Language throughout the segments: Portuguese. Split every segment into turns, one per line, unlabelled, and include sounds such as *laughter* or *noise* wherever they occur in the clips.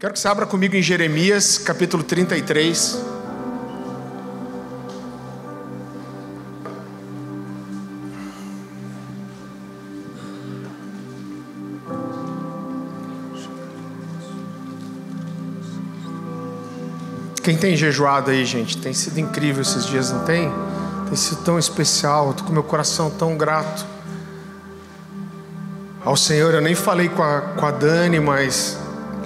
Quero que você abra comigo em Jeremias, capítulo 33. Quem tem jejuado aí, gente? Tem sido incrível esses dias, não tem? Tem sido tão especial. Estou com meu coração tão grato ao Senhor. Eu nem falei com a, com a Dani, mas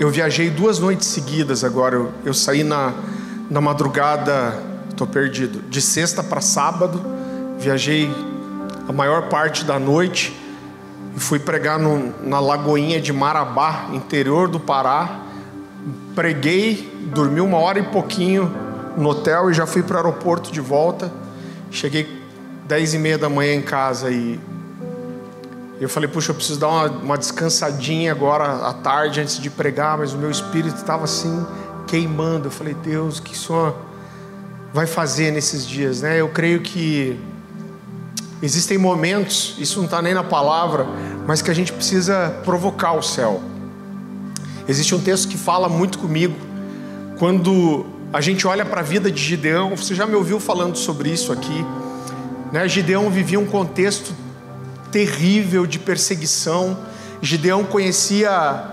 eu viajei duas noites seguidas agora. Eu, eu saí na, na madrugada, estou perdido, de sexta para sábado. Viajei a maior parte da noite e fui pregar no, na Lagoinha de Marabá, interior do Pará. Preguei, dormi uma hora e pouquinho no hotel e já fui para o aeroporto de volta. Cheguei dez e meia da manhã em casa e eu falei, puxa, eu preciso dar uma, uma descansadinha agora à tarde antes de pregar, mas o meu espírito estava assim queimando. Eu falei, Deus, o que o Senhor vai fazer nesses dias, né? Eu creio que existem momentos, isso não está nem na palavra, mas que a gente precisa provocar o céu. Existe um texto que fala muito comigo quando a gente olha para a vida de Gideão. Você já me ouviu falando sobre isso aqui? Né? Gideão vivia um contexto terrível de perseguição. Gideão conhecia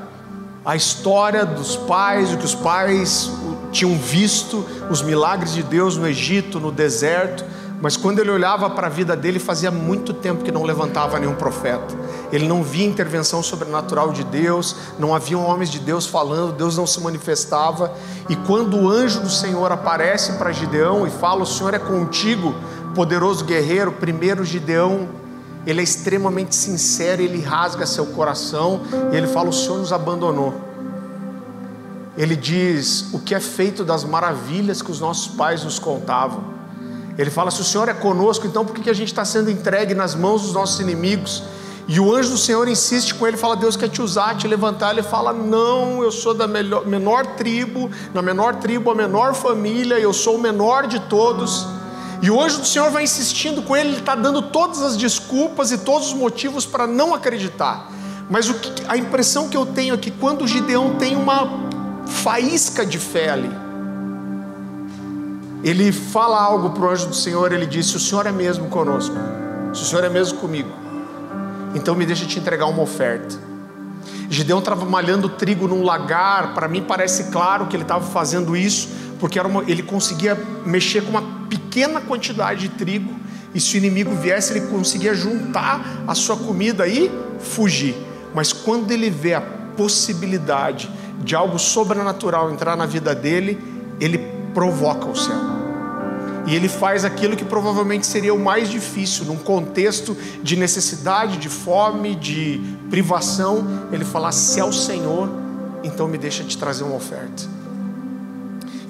a história dos pais, o que os pais tinham visto, os milagres de Deus no Egito, no deserto, mas quando ele olhava para a vida dele, fazia muito tempo que não levantava nenhum profeta. Ele não via intervenção sobrenatural de Deus, não havia homens de Deus falando, Deus não se manifestava. E quando o anjo do Senhor aparece para Gideão e fala: O Senhor é contigo, poderoso guerreiro, primeiro Gideão ele é extremamente sincero, ele rasga seu coração e ele fala: O Senhor nos abandonou. Ele diz o que é feito das maravilhas que os nossos pais nos contavam. Ele fala: Se o Senhor é conosco, então por que a gente está sendo entregue nas mãos dos nossos inimigos? E o anjo do Senhor insiste com ele, fala: Deus quer te usar, te levantar. Ele fala: Não, eu sou da melhor, menor tribo, na menor tribo, a menor família, eu sou o menor de todos. E o anjo do Senhor vai insistindo com ele, ele está dando todas as desculpas e todos os motivos para não acreditar. Mas o que, a impressão que eu tenho é que quando Gideão tem uma faísca de fé ali, ele fala algo para o anjo do Senhor, ele diz: Se o Senhor é mesmo conosco, se o Senhor é mesmo comigo, então me deixa te entregar uma oferta. Gideão estava malhando trigo num lagar, para mim parece claro que ele estava fazendo isso, porque uma, ele conseguia mexer com uma pequena quantidade de trigo, e se o inimigo viesse, ele conseguia juntar a sua comida e fugir. Mas quando ele vê a possibilidade de algo sobrenatural entrar na vida dele, ele provoca o céu. E ele faz aquilo que provavelmente seria o mais difícil, num contexto de necessidade, de fome, de privação. Ele fala: Se é o Senhor, então me deixa te trazer uma oferta.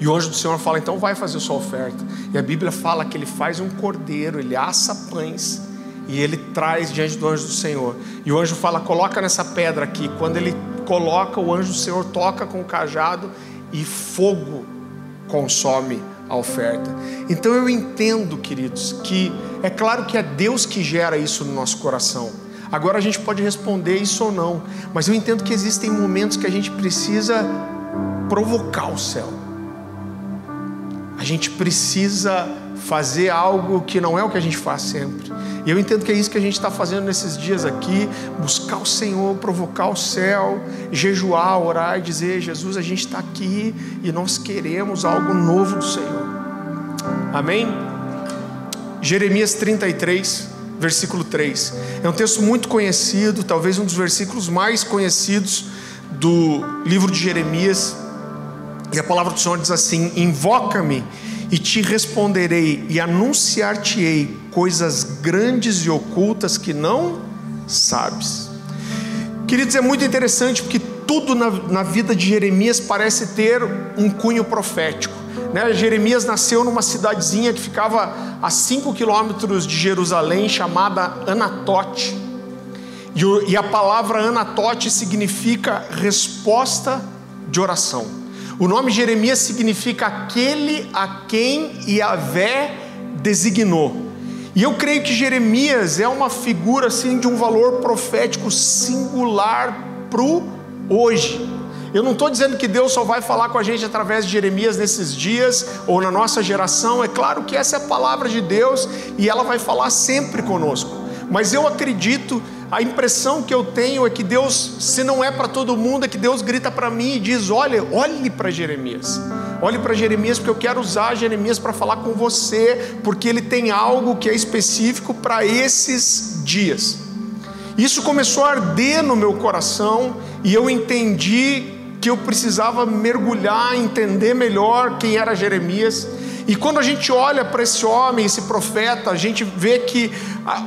E o anjo do Senhor fala: então vai fazer sua oferta. E a Bíblia fala que ele faz um cordeiro, ele assa pães e ele traz diante do anjo do Senhor. E o anjo fala: coloca nessa pedra aqui. Quando ele coloca, o anjo do Senhor toca com o cajado e fogo consome a oferta. Então eu entendo, queridos, que é claro que é Deus que gera isso no nosso coração. Agora a gente pode responder isso ou não, mas eu entendo que existem momentos que a gente precisa provocar o céu a gente precisa fazer algo que não é o que a gente faz sempre. E eu entendo que é isso que a gente está fazendo nesses dias aqui: buscar o Senhor, provocar o céu, jejuar, orar e dizer: Jesus, a gente está aqui e nós queremos algo novo do Senhor. Amém? Jeremias 33, versículo 3. É um texto muito conhecido, talvez um dos versículos mais conhecidos do livro de Jeremias. E a palavra do Senhor diz assim: Invoca-me e te responderei, e anunciar-te-ei coisas grandes e ocultas que não sabes. Queridos, é muito interessante porque tudo na, na vida de Jeremias parece ter um cunho profético. Né? Jeremias nasceu numa cidadezinha que ficava a 5 quilômetros de Jerusalém, chamada Anatote. E, e a palavra Anatote significa resposta de oração. O nome Jeremias significa aquele a quem Yahvé designou. E eu creio que Jeremias é uma figura assim de um valor profético singular para o hoje. Eu não estou dizendo que Deus só vai falar com a gente através de Jeremias nesses dias ou na nossa geração. É claro que essa é a palavra de Deus e ela vai falar sempre conosco. Mas eu acredito, a impressão que eu tenho é que Deus, se não é para todo mundo, é que Deus grita para mim e diz: Olha, olhe para Jeremias. Olhe para Jeremias, porque eu quero usar Jeremias para falar com você, porque ele tem algo que é específico para esses dias. Isso começou a arder no meu coração e eu entendi que eu precisava mergulhar, entender melhor quem era Jeremias. E quando a gente olha para esse homem, esse profeta, a gente vê que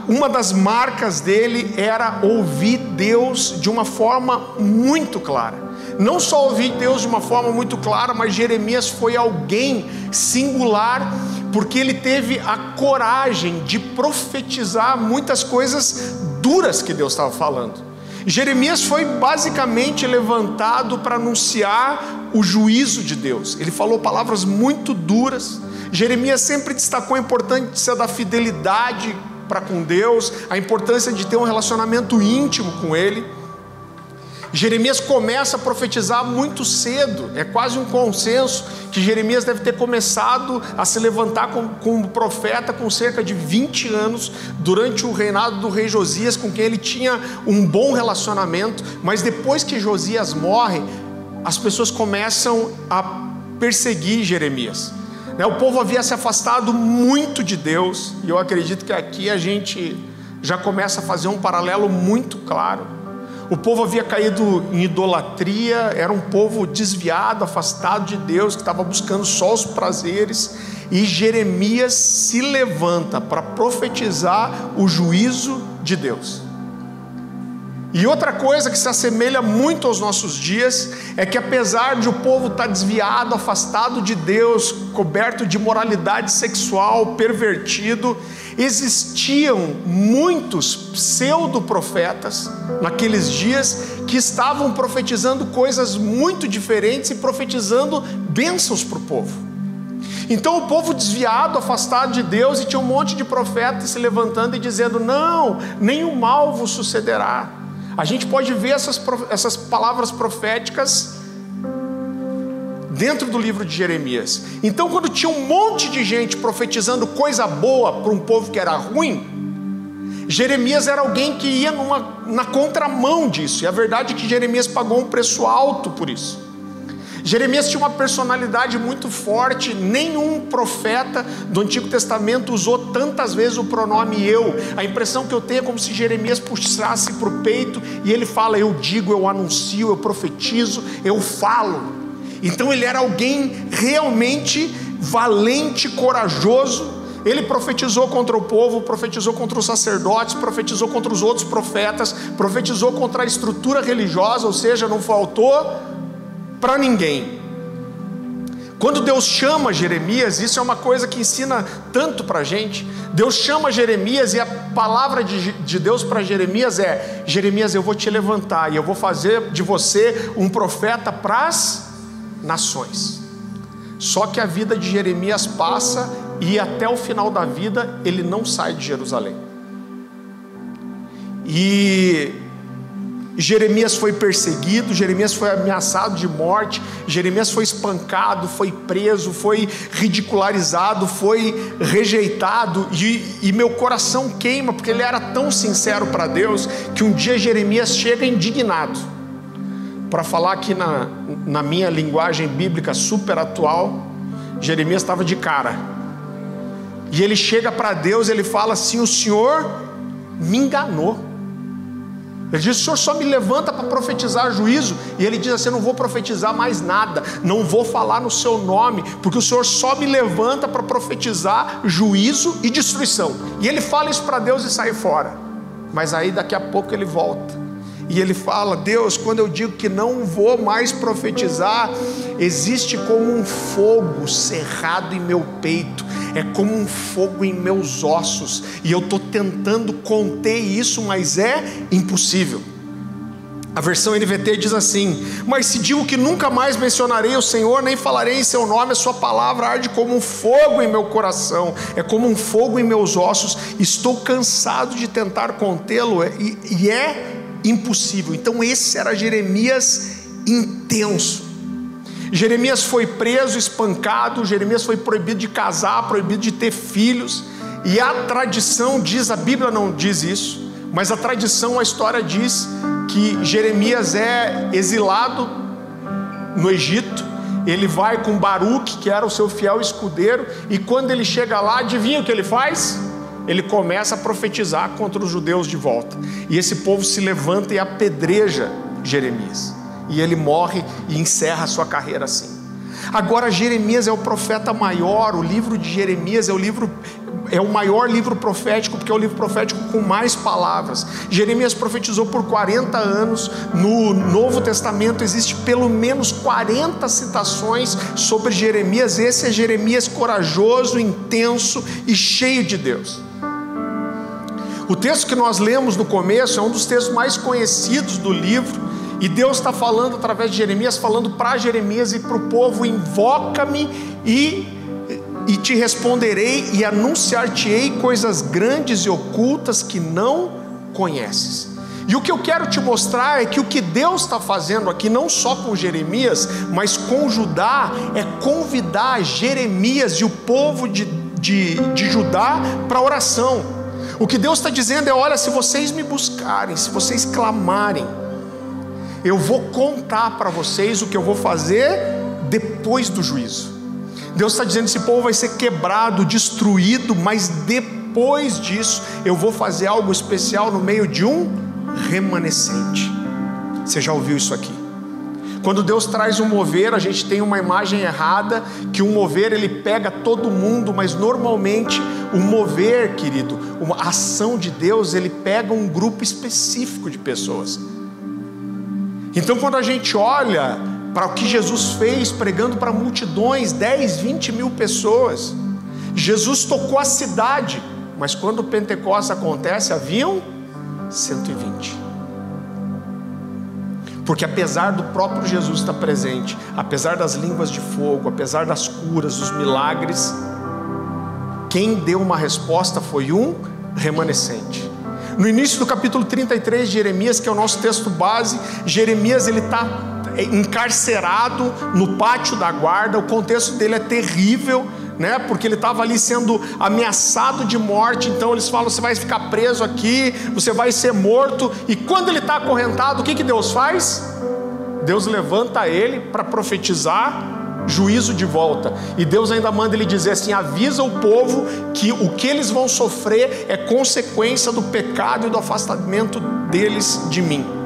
uma das marcas dele era ouvir Deus de uma forma muito clara. Não só ouvir Deus de uma forma muito clara, mas Jeremias foi alguém singular, porque ele teve a coragem de profetizar muitas coisas duras que Deus estava falando. Jeremias foi basicamente levantado para anunciar o juízo de Deus. Ele falou palavras muito duras. Jeremias sempre destacou a importância da fidelidade para com Deus, a importância de ter um relacionamento íntimo com Ele. Jeremias começa a profetizar muito cedo, é quase um consenso que Jeremias deve ter começado a se levantar como, como, profeta com cerca de 20 anos, durante o reinado do rei Josias, com quem ele tinha um bom relacionamento, mas depois que Josias morre, as pessoas começam a perseguir Jeremias. Né, o povo havia se afastado muito de Deus, e eu acredito que aqui a gente já começa a fazer um paralelo muito claro o povo havia caído em idolatria, era um povo desviado, afastado de Deus, que estava buscando só os prazeres. E Jeremias se levanta para profetizar o juízo de Deus. E outra coisa que se assemelha muito aos nossos dias é que, apesar de o povo estar desviado, afastado de Deus, coberto de moralidade sexual, pervertido, existiam muitos pseudo-profetas naqueles dias que estavam profetizando coisas muito diferentes e profetizando bênçãos para o povo. Então o povo desviado, afastado de Deus, e tinha um monte de profetas se levantando e dizendo: Não, nenhum mal vos sucederá. A gente pode ver essas, essas palavras proféticas dentro do livro de Jeremias. Então, quando tinha um monte de gente profetizando coisa boa para um povo que era ruim, Jeremias era alguém que ia numa, na contramão disso, e a verdade é que Jeremias pagou um preço alto por isso. Jeremias tinha uma personalidade muito forte, nenhum profeta do Antigo Testamento usou tantas vezes o pronome eu. A impressão que eu tenho é como se Jeremias puxasse para o peito e ele fala: Eu digo, eu anuncio, eu profetizo, eu falo. Então ele era alguém realmente valente, corajoso. Ele profetizou contra o povo, profetizou contra os sacerdotes, profetizou contra os outros profetas, profetizou contra a estrutura religiosa, ou seja, não faltou para ninguém. Quando Deus chama Jeremias, isso é uma coisa que ensina tanto para a gente. Deus chama Jeremias e a palavra de, de Deus para Jeremias é: Jeremias, eu vou te levantar e eu vou fazer de você um profeta para as nações. Só que a vida de Jeremias passa e até o final da vida ele não sai de Jerusalém. E Jeremias foi perseguido, Jeremias foi ameaçado de morte, Jeremias foi espancado, foi preso, foi ridicularizado, foi rejeitado, e, e meu coração queima, porque ele era tão sincero para Deus, que um dia Jeremias chega indignado para falar aqui na, na minha linguagem bíblica super atual, Jeremias estava de cara. E ele chega para Deus, ele fala assim: O Senhor me enganou. Ele diz: O Senhor só me levanta para profetizar juízo. E ele diz assim: Eu não vou profetizar mais nada, não vou falar no seu nome, porque o Senhor só me levanta para profetizar juízo e destruição. E ele fala isso para Deus e sai fora. Mas aí daqui a pouco ele volta. E ele fala: Deus, quando eu digo que não vou mais profetizar, existe como um fogo cerrado em meu peito, é como um fogo em meus ossos, e eu estou tentando conter isso, mas é impossível. A versão NVT diz assim: Mas se digo que nunca mais mencionarei o Senhor, nem falarei em seu nome, a sua palavra arde como um fogo em meu coração, é como um fogo em meus ossos, estou cansado de tentar contê-lo, e, e é impossível. Então, esse era Jeremias intenso. Jeremias foi preso, espancado, Jeremias foi proibido de casar, proibido de ter filhos, e a tradição diz, a Bíblia não diz isso, mas a tradição, a história diz que Jeremias é exilado no Egito, ele vai com Baruque, que era o seu fiel escudeiro, e quando ele chega lá, adivinha o que ele faz? Ele começa a profetizar contra os judeus de volta. E esse povo se levanta e apedreja Jeremias. E ele morre e encerra a sua carreira assim. Agora Jeremias é o profeta maior, o livro de Jeremias é o livro é o maior livro profético, porque é o livro profético com mais palavras. Jeremias profetizou por 40 anos. No Novo Testamento existe pelo menos 40 citações sobre Jeremias. Esse é Jeremias corajoso, intenso e cheio de Deus. O texto que nós lemos no começo é um dos textos mais conhecidos do livro. E Deus está falando através de Jeremias, falando para Jeremias e para o povo: invoca-me e e te responderei e anunciar-te-ei coisas grandes e ocultas que não conheces. E o que eu quero te mostrar é que o que Deus está fazendo aqui, não só com Jeremias, mas com Judá, é convidar Jeremias e o povo de, de, de Judá para oração. O que Deus está dizendo é: olha, se vocês me buscarem, se vocês clamarem, eu vou contar para vocês o que eu vou fazer depois do juízo. Deus está dizendo: esse povo vai ser quebrado, destruído, mas depois disso eu vou fazer algo especial no meio de um remanescente. Você já ouviu isso aqui? Quando Deus traz um mover, a gente tem uma imagem errada que um mover ele pega todo mundo, mas normalmente o mover, querido, uma ação de Deus, ele pega um grupo específico de pessoas. Então quando a gente olha para o que Jesus fez, pregando para multidões, 10, 20 mil pessoas. Jesus tocou a cidade, mas quando o Pentecostes acontece, haviam 120. Porque apesar do próprio Jesus estar presente, apesar das línguas de fogo, apesar das curas, dos milagres, quem deu uma resposta foi um remanescente. No início do capítulo 33 de Jeremias, que é o nosso texto base, Jeremias ele está encarcerado no pátio da guarda, o contexto dele é terrível, né? Porque ele estava ali sendo ameaçado de morte, então eles falam: você vai ficar preso aqui, você vai ser morto. E quando ele está acorrentado, o que, que Deus faz? Deus levanta ele para profetizar juízo de volta. E Deus ainda manda ele dizer assim: avisa o povo que o que eles vão sofrer é consequência do pecado e do afastamento deles de mim.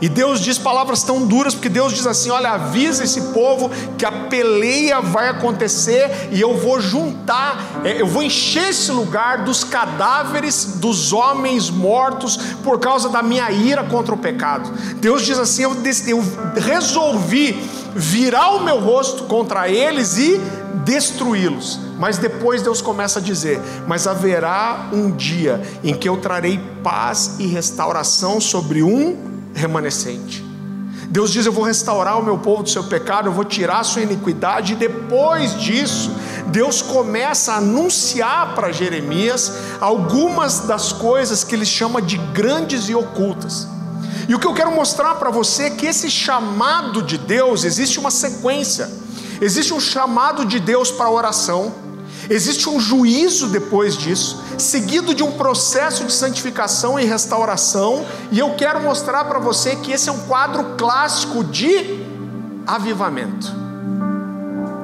E Deus diz palavras tão duras, porque Deus diz assim: olha, avisa esse povo que a peleia vai acontecer e eu vou juntar, é, eu vou encher esse lugar dos cadáveres dos homens mortos por causa da minha ira contra o pecado. Deus diz assim: eu, eu resolvi virar o meu rosto contra eles e destruí-los. Mas depois Deus começa a dizer: Mas haverá um dia em que eu trarei paz e restauração sobre um remanescente. Deus diz: Eu vou restaurar o meu povo do seu pecado, eu vou tirar a sua iniquidade, e depois disso, Deus começa a anunciar para Jeremias algumas das coisas que ele chama de grandes e ocultas. E o que eu quero mostrar para você é que esse chamado de Deus existe uma sequência, existe um chamado de Deus para a oração. Existe um juízo depois disso, seguido de um processo de santificação e restauração, e eu quero mostrar para você que esse é um quadro clássico de avivamento.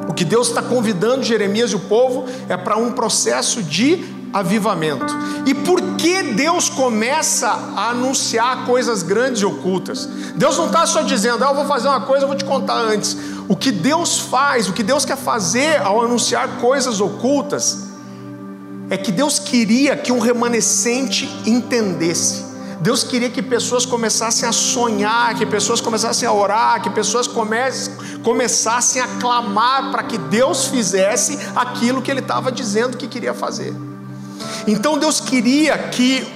O que Deus está convidando Jeremias e o povo é para um processo de avivamento. E por que Deus começa a anunciar coisas grandes e ocultas? Deus não está só dizendo, ah, eu vou fazer uma coisa, eu vou te contar antes. O que Deus faz, o que Deus quer fazer ao anunciar coisas ocultas, é que Deus queria que um remanescente entendesse. Deus queria que pessoas começassem a sonhar, que pessoas começassem a orar, que pessoas começassem a clamar para que Deus fizesse aquilo que Ele estava dizendo que queria fazer. Então Deus queria que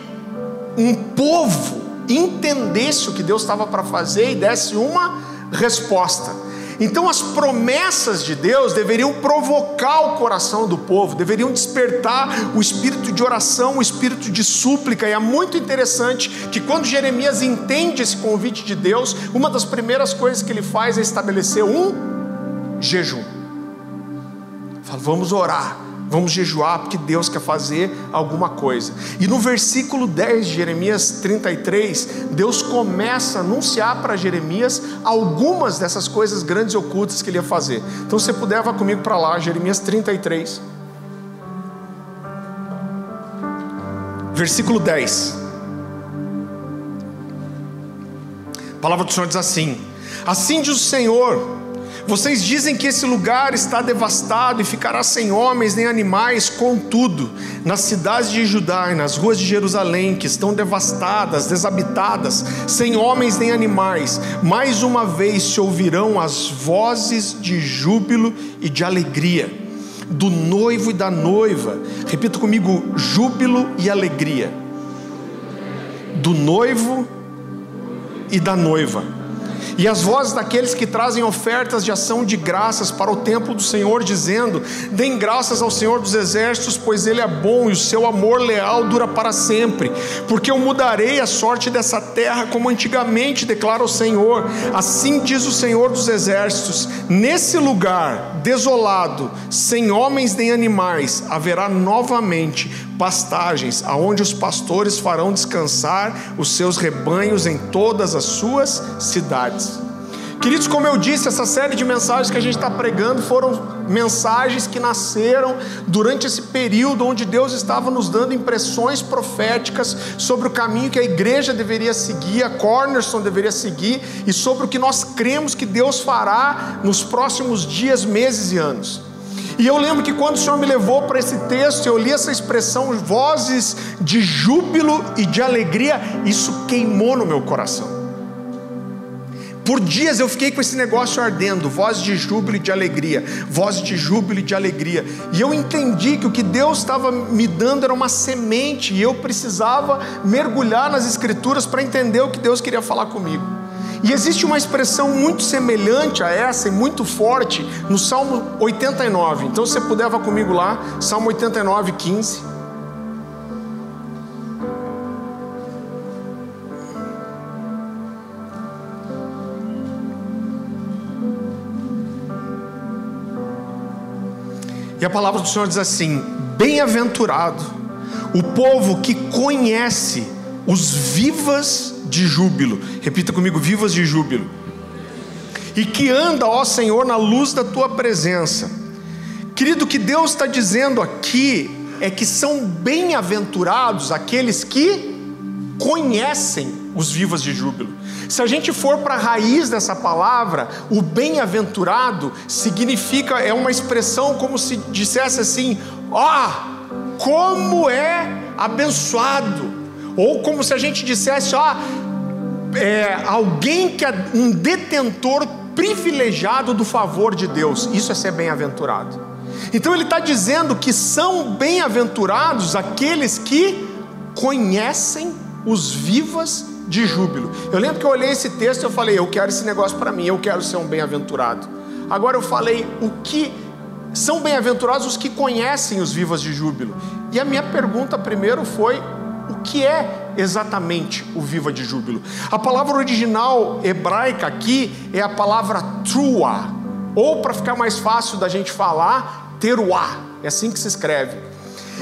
um povo entendesse o que Deus estava para fazer e desse uma resposta. Então as promessas de Deus deveriam provocar o coração do povo, deveriam despertar o espírito de oração, o espírito de súplica. E é muito interessante que quando Jeremias entende esse convite de Deus, uma das primeiras coisas que ele faz é estabelecer um jejum. Fala, vamos orar Vamos jejuar porque Deus quer fazer alguma coisa. E no versículo 10 de Jeremias 33, Deus começa a anunciar para Jeremias algumas dessas coisas grandes e ocultas que ele ia fazer. Então, se você puder, vá comigo para lá, Jeremias 33. Versículo 10. A palavra do Senhor diz assim: Assim diz o Senhor vocês dizem que esse lugar está devastado e ficará sem homens nem animais, contudo, nas cidades de Judá e nas ruas de Jerusalém, que estão devastadas, desabitadas, sem homens nem animais, mais uma vez se ouvirão as vozes de júbilo e de alegria, do noivo e da noiva. Repita comigo: júbilo e alegria. Do noivo e da noiva e as vozes daqueles que trazem ofertas de ação de graças para o templo do Senhor, dizendo: Deem graças ao Senhor dos exércitos, pois Ele é bom e o seu amor leal dura para sempre. Porque eu mudarei a sorte dessa terra como antigamente, declara o Senhor. Assim diz o Senhor dos exércitos: Nesse lugar desolado, sem homens nem animais, haverá novamente pastagens, aonde os pastores farão descansar os seus rebanhos em todas as suas cidades. Queridos, como eu disse, essa série de mensagens que a gente está pregando foram mensagens que nasceram durante esse período onde Deus estava nos dando impressões proféticas sobre o caminho que a igreja deveria seguir, a Cornerstone deveria seguir e sobre o que nós cremos que Deus fará nos próximos dias, meses e anos. E eu lembro que quando o Senhor me levou para esse texto, eu li essa expressão, vozes de júbilo e de alegria, isso queimou no meu coração. Por dias eu fiquei com esse negócio ardendo, voz de júbilo e de alegria, voz de júbilo e de alegria. E eu entendi que o que Deus estava me dando era uma semente, e eu precisava mergulhar nas Escrituras para entender o que Deus queria falar comigo. E existe uma expressão muito semelhante a essa e muito forte no Salmo 89. Então, se você puder, vá comigo lá, Salmo 89, 15. E a palavra do Senhor diz assim: Bem-aventurado o povo que conhece os vivas de júbilo. Repita comigo: vivas de júbilo. E que anda, ó Senhor, na luz da tua presença. Querido, o que Deus está dizendo aqui é que são bem-aventurados aqueles que conhecem os vivas de júbilo. Se a gente for para a raiz dessa palavra, o bem-aventurado significa, é uma expressão como se dissesse assim: ó, oh, como é abençoado ou como se a gente dissesse, ó, é, alguém que é um detentor privilegiado do favor de Deus. Isso é ser bem-aventurado. Então ele está dizendo que são bem-aventurados aqueles que conhecem os vivas de júbilo. Eu lembro que eu olhei esse texto e eu falei, eu quero esse negócio para mim, eu quero ser um bem-aventurado. Agora eu falei, o que são bem-aventurados os que conhecem os vivas de júbilo? E a minha pergunta primeiro foi: que é exatamente o viva de júbilo? A palavra original hebraica aqui é a palavra trua, ou para ficar mais fácil da gente falar, teruá. É assim que se escreve.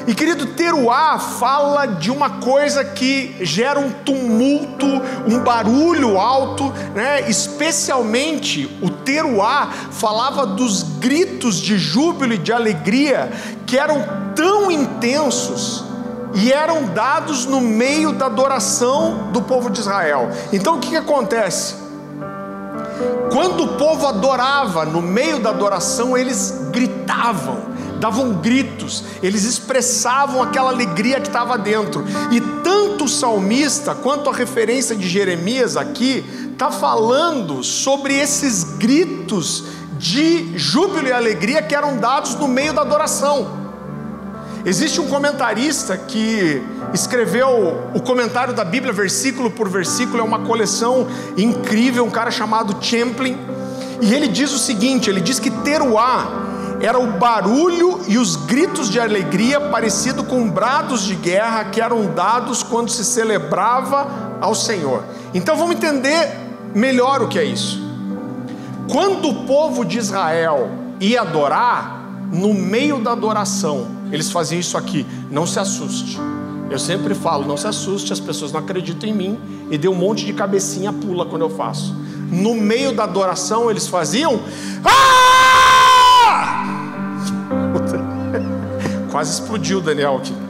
E querido, teruá fala de uma coisa que gera um tumulto, um barulho alto, né? especialmente o teruá falava dos gritos de júbilo e de alegria que eram tão intensos e eram dados no meio da adoração do povo de Israel. Então o que, que acontece? Quando o povo adorava, no meio da adoração, eles gritavam, davam gritos, eles expressavam aquela alegria que estava dentro. E tanto o salmista quanto a referência de Jeremias aqui está falando sobre esses gritos de júbilo e alegria que eram dados no meio da adoração. Existe um comentarista que escreveu o comentário da Bíblia versículo por versículo, é uma coleção incrível, um cara chamado Champlin. E ele diz o seguinte: ele diz que teruá era o barulho e os gritos de alegria parecido com brados de guerra que eram dados quando se celebrava ao Senhor. Então vamos entender melhor o que é isso. Quando o povo de Israel ia adorar, no meio da adoração, eles faziam isso aqui, não se assuste. Eu sempre falo, não se assuste, as pessoas não acreditam em mim e deu um monte de cabecinha pula quando eu faço. No meio da adoração eles faziam ah! *laughs* Quase explodiu Daniel aqui.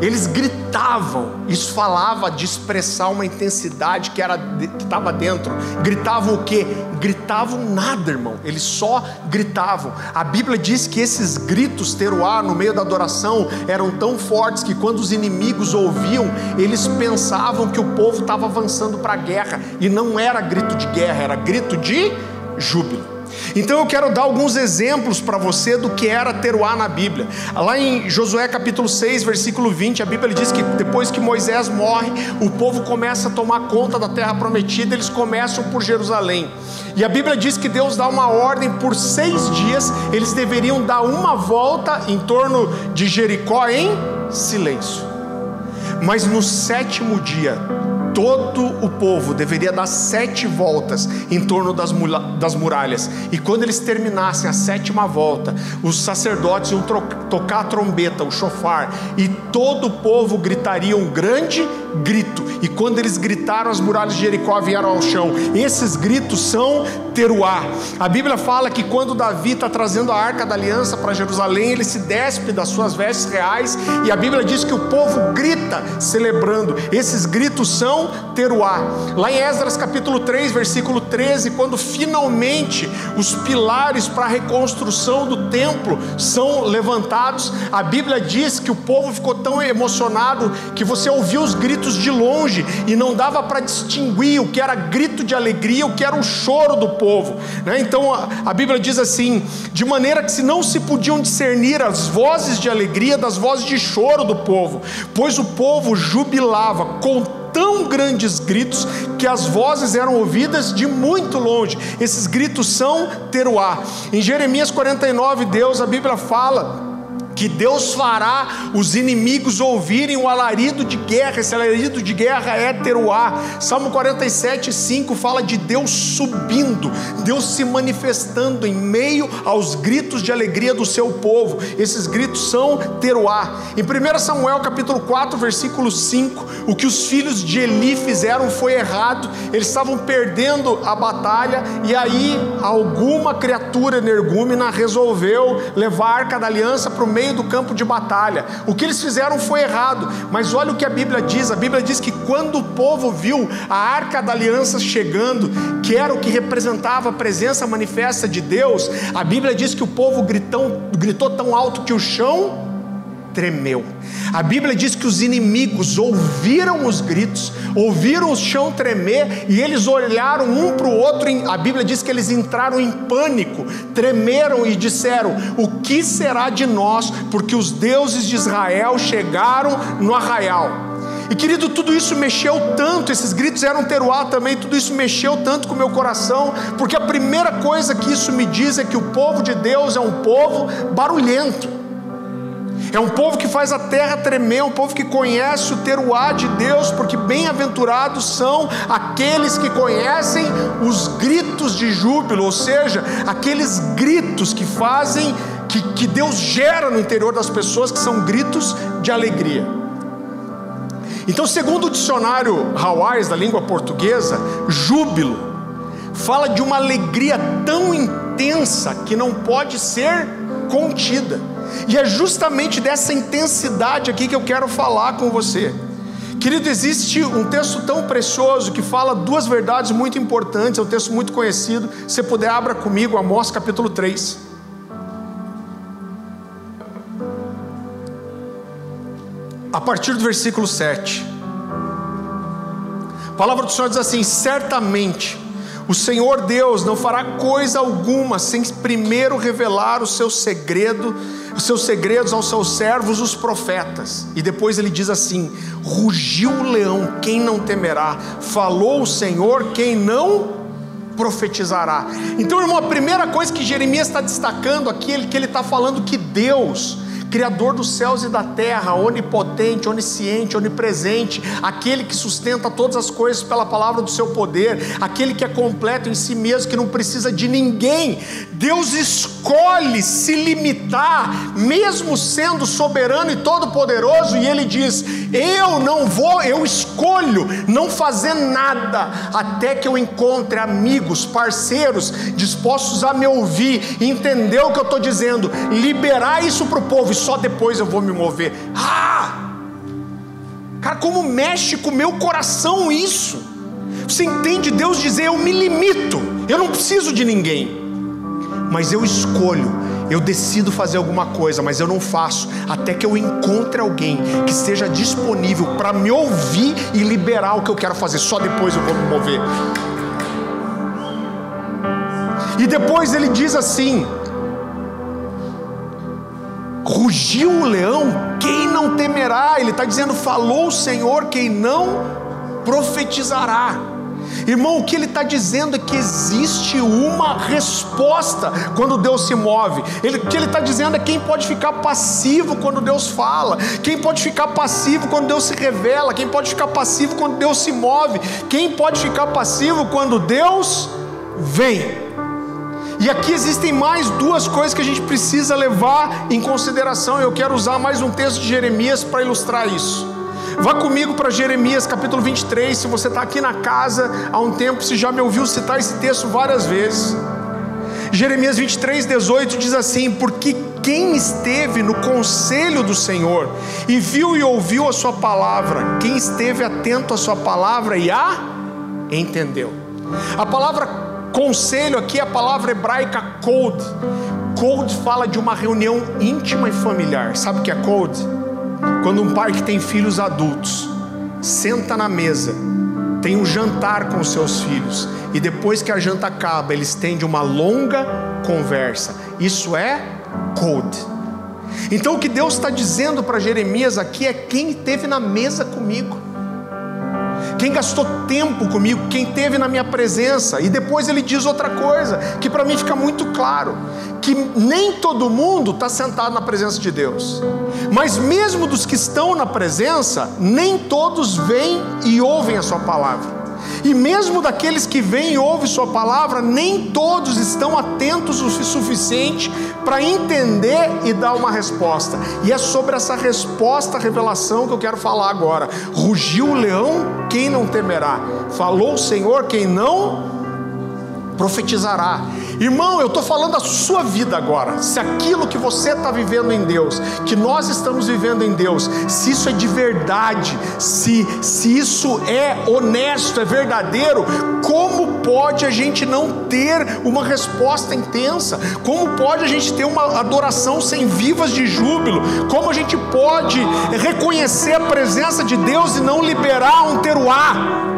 Eles gritavam, isso falava de expressar uma intensidade que era que estava dentro. Gritavam o quê? Gritavam nada, irmão. Eles só gritavam. A Bíblia diz que esses gritos teruá no meio da adoração eram tão fortes que quando os inimigos ouviam, eles pensavam que o povo estava avançando para a guerra e não era grito de guerra, era grito de júbilo. Então eu quero dar alguns exemplos para você do que era Teruá na Bíblia. Lá em Josué capítulo 6, versículo 20, a Bíblia diz que depois que Moisés morre, o povo começa a tomar conta da terra prometida, eles começam por Jerusalém. E a Bíblia diz que Deus dá uma ordem por seis dias, eles deveriam dar uma volta em torno de Jericó em silêncio. Mas no sétimo dia, todo o povo deveria dar sete voltas em torno das, das muralhas, e quando eles terminassem a sétima volta, os sacerdotes iam tocar a trombeta, o chofar, e todo o povo gritaria um grande grito, e quando eles gritaram, as muralhas de Jericó vieram ao chão. Esses gritos são teruá. A Bíblia fala que quando Davi está trazendo a arca da aliança para Jerusalém, ele se despe das suas vestes reais, e a Bíblia diz que o povo grita celebrando. Esses gritos são teruá. Lá em Esdras capítulo 3, versículo 13, quando finalmente os pilares para a reconstrução do templo são levantados, a Bíblia diz que o povo ficou tão emocionado que você ouviu os gritos de longe e não dava para distinguir o que era grito de alegria, o que era o choro do povo. Né? Então a, a Bíblia diz assim: de maneira que se não se podiam discernir as vozes de alegria das vozes de choro do povo, pois o povo jubilava com tão grandes gritos que as vozes eram ouvidas de muito longe. Esses gritos são teruá. Em Jeremias 49, Deus, a Bíblia fala que Deus fará os inimigos ouvirem o alarido de guerra, esse alarido de guerra é teruá. Salmo 47, 5 fala de Deus subindo, Deus se manifestando em meio aos gritos de alegria do seu povo. Esses gritos são teruá. Em 1 Samuel capítulo 4, versículo 5, o que os filhos de Eli fizeram foi errado, eles estavam perdendo a batalha, e aí alguma criatura energúmena resolveu levar a arca da aliança para o meio meio do campo de batalha. O que eles fizeram foi errado, mas olha o que a Bíblia diz: a Bíblia diz que quando o povo viu a arca da aliança chegando, que era o que representava a presença manifesta de Deus, a Bíblia diz que o povo gritou, gritou tão alto que o chão tremeu. A Bíblia diz que os inimigos ouviram os gritos, ouviram o chão tremer e eles olharam um para o outro. A Bíblia diz que eles entraram em pânico, tremeram e disseram: O que será de nós? Porque os deuses de Israel chegaram no arraial. E querido, tudo isso mexeu tanto, esses gritos eram teruá também, tudo isso mexeu tanto com o meu coração, porque a primeira coisa que isso me diz é que o povo de Deus é um povo barulhento. É um povo que faz a terra tremer, um povo que conhece o teruá de Deus, porque bem-aventurados são aqueles que conhecem os gritos de júbilo, ou seja, aqueles gritos que fazem, que, que Deus gera no interior das pessoas, que são gritos de alegria. Então, segundo o dicionário Hawais da língua portuguesa, júbilo fala de uma alegria tão intensa que não pode ser contida. E é justamente dessa intensidade aqui que eu quero falar com você. Querido, existe um texto tão precioso que fala duas verdades muito importantes, é um texto muito conhecido. Se puder, abra comigo Amós capítulo 3. A partir do versículo 7. A palavra do Senhor diz assim: Certamente o Senhor Deus não fará coisa alguma sem primeiro revelar o seu segredo, os seus segredos aos seus servos, os profetas. E depois ele diz assim: rugiu o leão, quem não temerá? Falou o Senhor, quem não profetizará. Então, irmão, a primeira coisa que Jeremias está destacando aqui é que ele está falando que Deus Criador dos céus e da terra, onipotente, onisciente, onipresente, aquele que sustenta todas as coisas pela palavra do seu poder, aquele que é completo em si mesmo, que não precisa de ninguém. Deus escolhe se limitar, mesmo sendo soberano e todo-poderoso, e ele diz: Eu não vou, eu escolho não fazer nada até que eu encontre amigos, parceiros dispostos a me ouvir, entender o que eu estou dizendo, liberar isso para o povo só depois eu vou me mover. Ah! Cara, como mexe com o meu coração isso? Você entende Deus dizer: Eu me limito, eu não preciso de ninguém, mas eu escolho, eu decido fazer alguma coisa, mas eu não faço até que eu encontre alguém que esteja disponível para me ouvir e liberar o que eu quero fazer, só depois eu vou me mover. E depois ele diz assim: Rugiu o leão, quem não temerá? Ele está dizendo: falou o Senhor, quem não profetizará. Irmão, o que ele está dizendo é que existe uma resposta quando Deus se move. Ele, o que ele está dizendo é quem pode ficar passivo quando Deus fala, quem pode ficar passivo quando Deus se revela, quem pode ficar passivo quando Deus se move, quem pode ficar passivo quando Deus vem. E aqui existem mais duas coisas que a gente precisa levar em consideração. Eu quero usar mais um texto de Jeremias para ilustrar isso. Vá comigo para Jeremias capítulo 23. Se você está aqui na casa há um tempo, você já me ouviu citar esse texto várias vezes. Jeremias 23, 18 diz assim: Porque quem esteve no conselho do Senhor e viu e ouviu a Sua palavra, quem esteve atento à Sua palavra e a entendeu. A palavra Conselho aqui é a palavra hebraica code. Code fala de uma reunião íntima e familiar. Sabe o que é code? Quando um pai que tem filhos adultos senta na mesa, tem um jantar com seus filhos e depois que a janta acaba, eles têm uma longa conversa. Isso é code. Então o que Deus está dizendo para Jeremias aqui é quem esteve na mesa comigo quem gastou tempo comigo, quem teve na minha presença. E depois ele diz outra coisa, que para mim fica muito claro: que nem todo mundo está sentado na presença de Deus, mas mesmo dos que estão na presença, nem todos vêm e ouvem a Sua palavra. E mesmo daqueles que vêm e ouvem Sua palavra, nem todos estão atentos o suficiente para entender e dar uma resposta. E é sobre essa resposta, revelação que eu quero falar agora. Rugiu o leão, quem não temerá? Falou o Senhor, quem não profetizará. Irmão, eu estou falando da sua vida agora. Se aquilo que você está vivendo em Deus, que nós estamos vivendo em Deus, se isso é de verdade, se, se isso é honesto, é verdadeiro, como pode a gente não ter uma resposta intensa? Como pode a gente ter uma adoração sem vivas de júbilo? Como a gente pode reconhecer a presença de Deus e não liberar um teruá?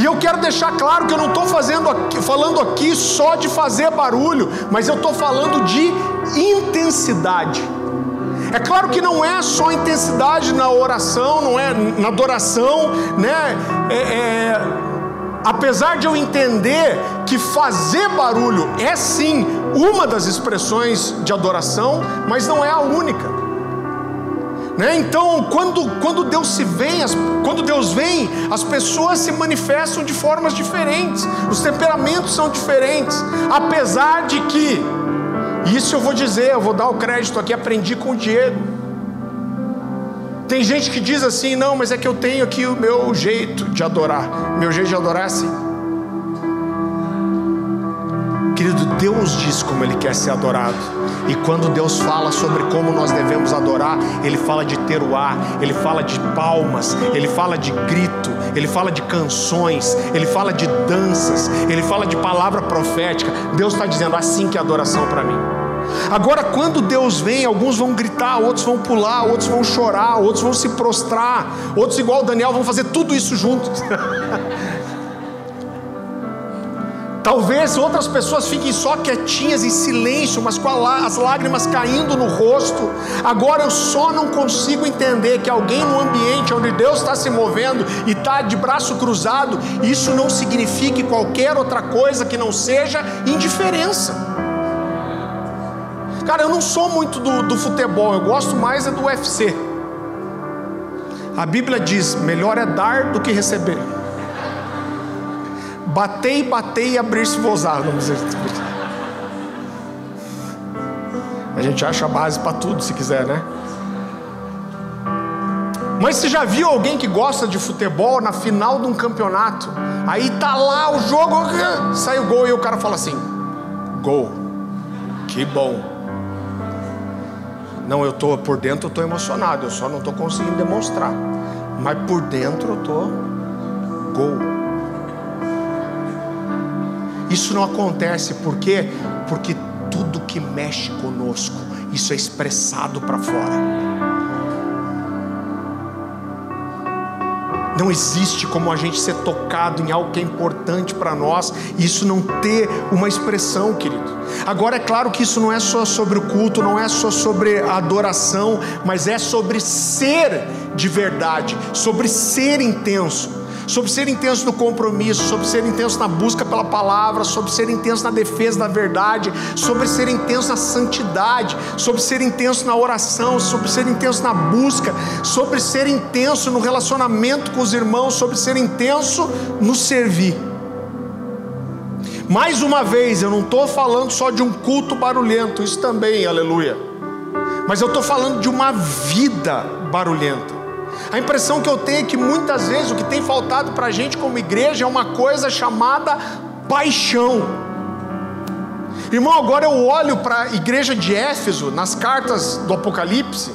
E eu quero deixar claro que eu não estou falando aqui só de fazer barulho, mas eu estou falando de intensidade. É claro que não é só intensidade na oração, não é na adoração, né? É, é, apesar de eu entender que fazer barulho é sim uma das expressões de adoração, mas não é a única. Né? Então, quando, quando Deus se vem, as, quando Deus vem, as pessoas se manifestam de formas diferentes, os temperamentos são diferentes, apesar de que, isso eu vou dizer, eu vou dar o crédito aqui, aprendi com o Diego. Tem gente que diz assim, não, mas é que eu tenho aqui o meu jeito de adorar. Meu jeito de adorar é assim. Deus diz como Ele quer ser adorado. E quando Deus fala sobre como nós devemos adorar, Ele fala de teruá, Ele fala de palmas, Ele fala de grito, Ele fala de canções, Ele fala de danças, Ele fala de palavra profética. Deus está dizendo assim que é adoração para mim. Agora, quando Deus vem, alguns vão gritar, outros vão pular, outros vão chorar, outros vão se prostrar, outros, igual Daniel, vão fazer tudo isso juntos. *laughs* Talvez outras pessoas fiquem só quietinhas em silêncio, mas com as lágrimas caindo no rosto. Agora eu só não consigo entender que alguém no ambiente onde Deus está se movendo e está de braço cruzado, isso não signifique qualquer outra coisa que não seja indiferença. Cara, eu não sou muito do, do futebol, eu gosto mais é do UFC. A Bíblia diz: melhor é dar do que receber. Batei, batei e abrir-se vosar. A gente acha a base para tudo, se quiser, né? Mas você já viu alguém que gosta de futebol na final de um campeonato? Aí tá lá o jogo, sai o gol e o cara fala assim: Gol, que bom. Não, eu tô por dentro, eu tô emocionado, eu só não tô conseguindo demonstrar. Mas por dentro eu tô gol. Isso não acontece por quê? Porque tudo que mexe conosco, isso é expressado para fora. Não existe como a gente ser tocado em algo que é importante para nós e isso não ter uma expressão, querido. Agora é claro que isso não é só sobre o culto, não é só sobre a adoração, mas é sobre ser de verdade, sobre ser intenso sobre ser intenso no compromisso, sobre ser intenso na busca pela palavra, sobre ser intenso na defesa da verdade, sobre ser intenso na santidade, sobre ser intenso na oração, sobre ser intenso na busca, sobre ser intenso no relacionamento com os irmãos, sobre ser intenso no servir. Mais uma vez, eu não estou falando só de um culto barulhento, isso também, aleluia. Mas eu estou falando de uma vida barulhenta. A impressão que eu tenho é que muitas vezes o que tem faltado para a gente como igreja é uma coisa chamada paixão. Irmão, agora eu olho para a igreja de Éfeso, nas cartas do Apocalipse,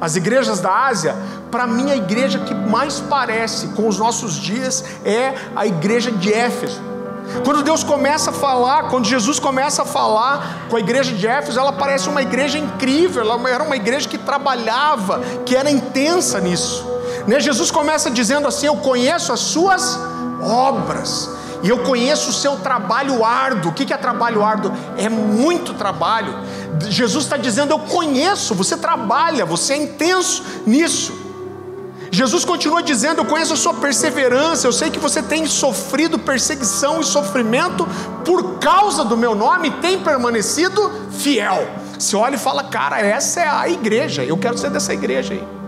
as igrejas da Ásia, para mim a igreja que mais parece com os nossos dias é a igreja de Éfeso. Quando Deus começa a falar, quando Jesus começa a falar com a igreja de Éfeso, ela parece uma igreja incrível, ela era uma igreja que trabalhava, que era intensa nisso. Né? Jesus começa dizendo assim: Eu conheço as suas obras. E eu conheço o seu trabalho árduo. O que é trabalho árduo? É muito trabalho. Jesus está dizendo: Eu conheço, você trabalha, você é intenso nisso. Jesus continua dizendo: Eu conheço a sua perseverança, eu sei que você tem sofrido perseguição e sofrimento por causa do meu nome tem permanecido fiel. Você olha e fala: Cara, essa é a igreja, eu quero ser dessa igreja aí.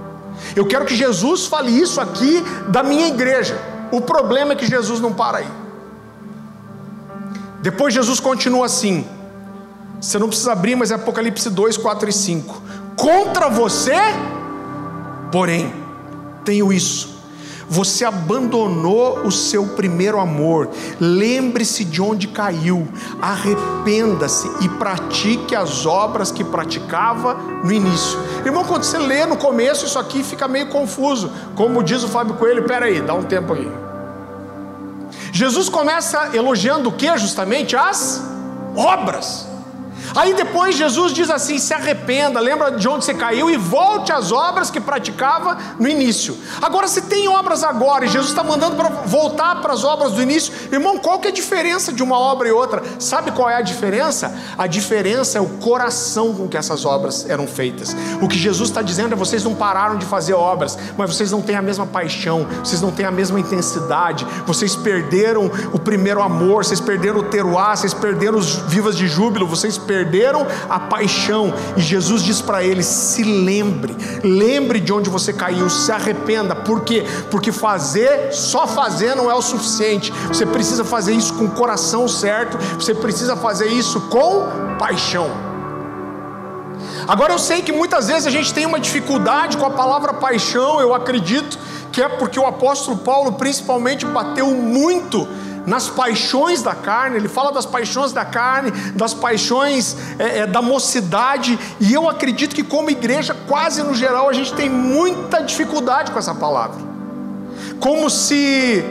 Eu quero que Jesus fale isso aqui da minha igreja. O problema é que Jesus não para aí. Depois Jesus continua assim. Você não precisa abrir, mas é Apocalipse 2, 4 e 5. Contra você, porém, tenho isso você abandonou o seu primeiro amor. Lembre-se de onde caiu, arrependa-se e pratique as obras que praticava no início. Irmão, quando você lê no começo, isso aqui fica meio confuso. Como diz o Fábio Coelho, peraí, dá um tempo aí. Jesus começa elogiando o que justamente? As obras. Aí depois Jesus diz assim: se arrependa, lembra de onde você caiu e volte às obras que praticava no início. Agora, se tem obras agora e Jesus está mandando para voltar para as obras do início, irmão, qual que é a diferença de uma obra e outra? Sabe qual é a diferença? A diferença é o coração com que essas obras eram feitas. O que Jesus está dizendo é: vocês não pararam de fazer obras, mas vocês não têm a mesma paixão, vocês não têm a mesma intensidade, vocês perderam o primeiro amor, vocês perderam o teruá, vocês perderam os vivas de júbilo, vocês perderam perderam a paixão. E Jesus diz para eles: se lembre, lembre de onde você caiu, se arrependa. Por quê? Porque fazer, só fazer não é o suficiente. Você precisa fazer isso com o coração certo, você precisa fazer isso com paixão. Agora eu sei que muitas vezes a gente tem uma dificuldade com a palavra paixão, eu acredito que é porque o apóstolo Paulo principalmente bateu muito nas paixões da carne, ele fala das paixões da carne, das paixões é, é, da mocidade, e eu acredito que, como igreja, quase no geral, a gente tem muita dificuldade com essa palavra, como se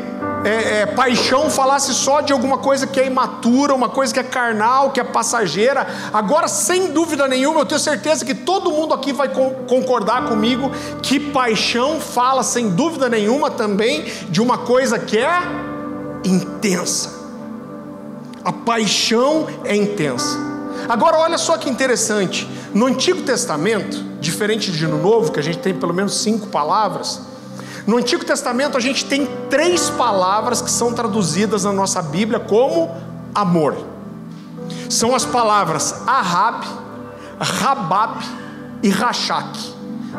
é, é, paixão falasse só de alguma coisa que é imatura, uma coisa que é carnal, que é passageira. Agora, sem dúvida nenhuma, eu tenho certeza que todo mundo aqui vai concordar comigo que paixão fala, sem dúvida nenhuma, também de uma coisa que é intensa. A paixão é intensa. Agora, olha só que interessante. No Antigo Testamento, diferente de no Novo, que a gente tem pelo menos cinco palavras, no Antigo Testamento a gente tem três palavras que são traduzidas na nossa Bíblia como amor. São as palavras Ahab, Rabab e Rachak.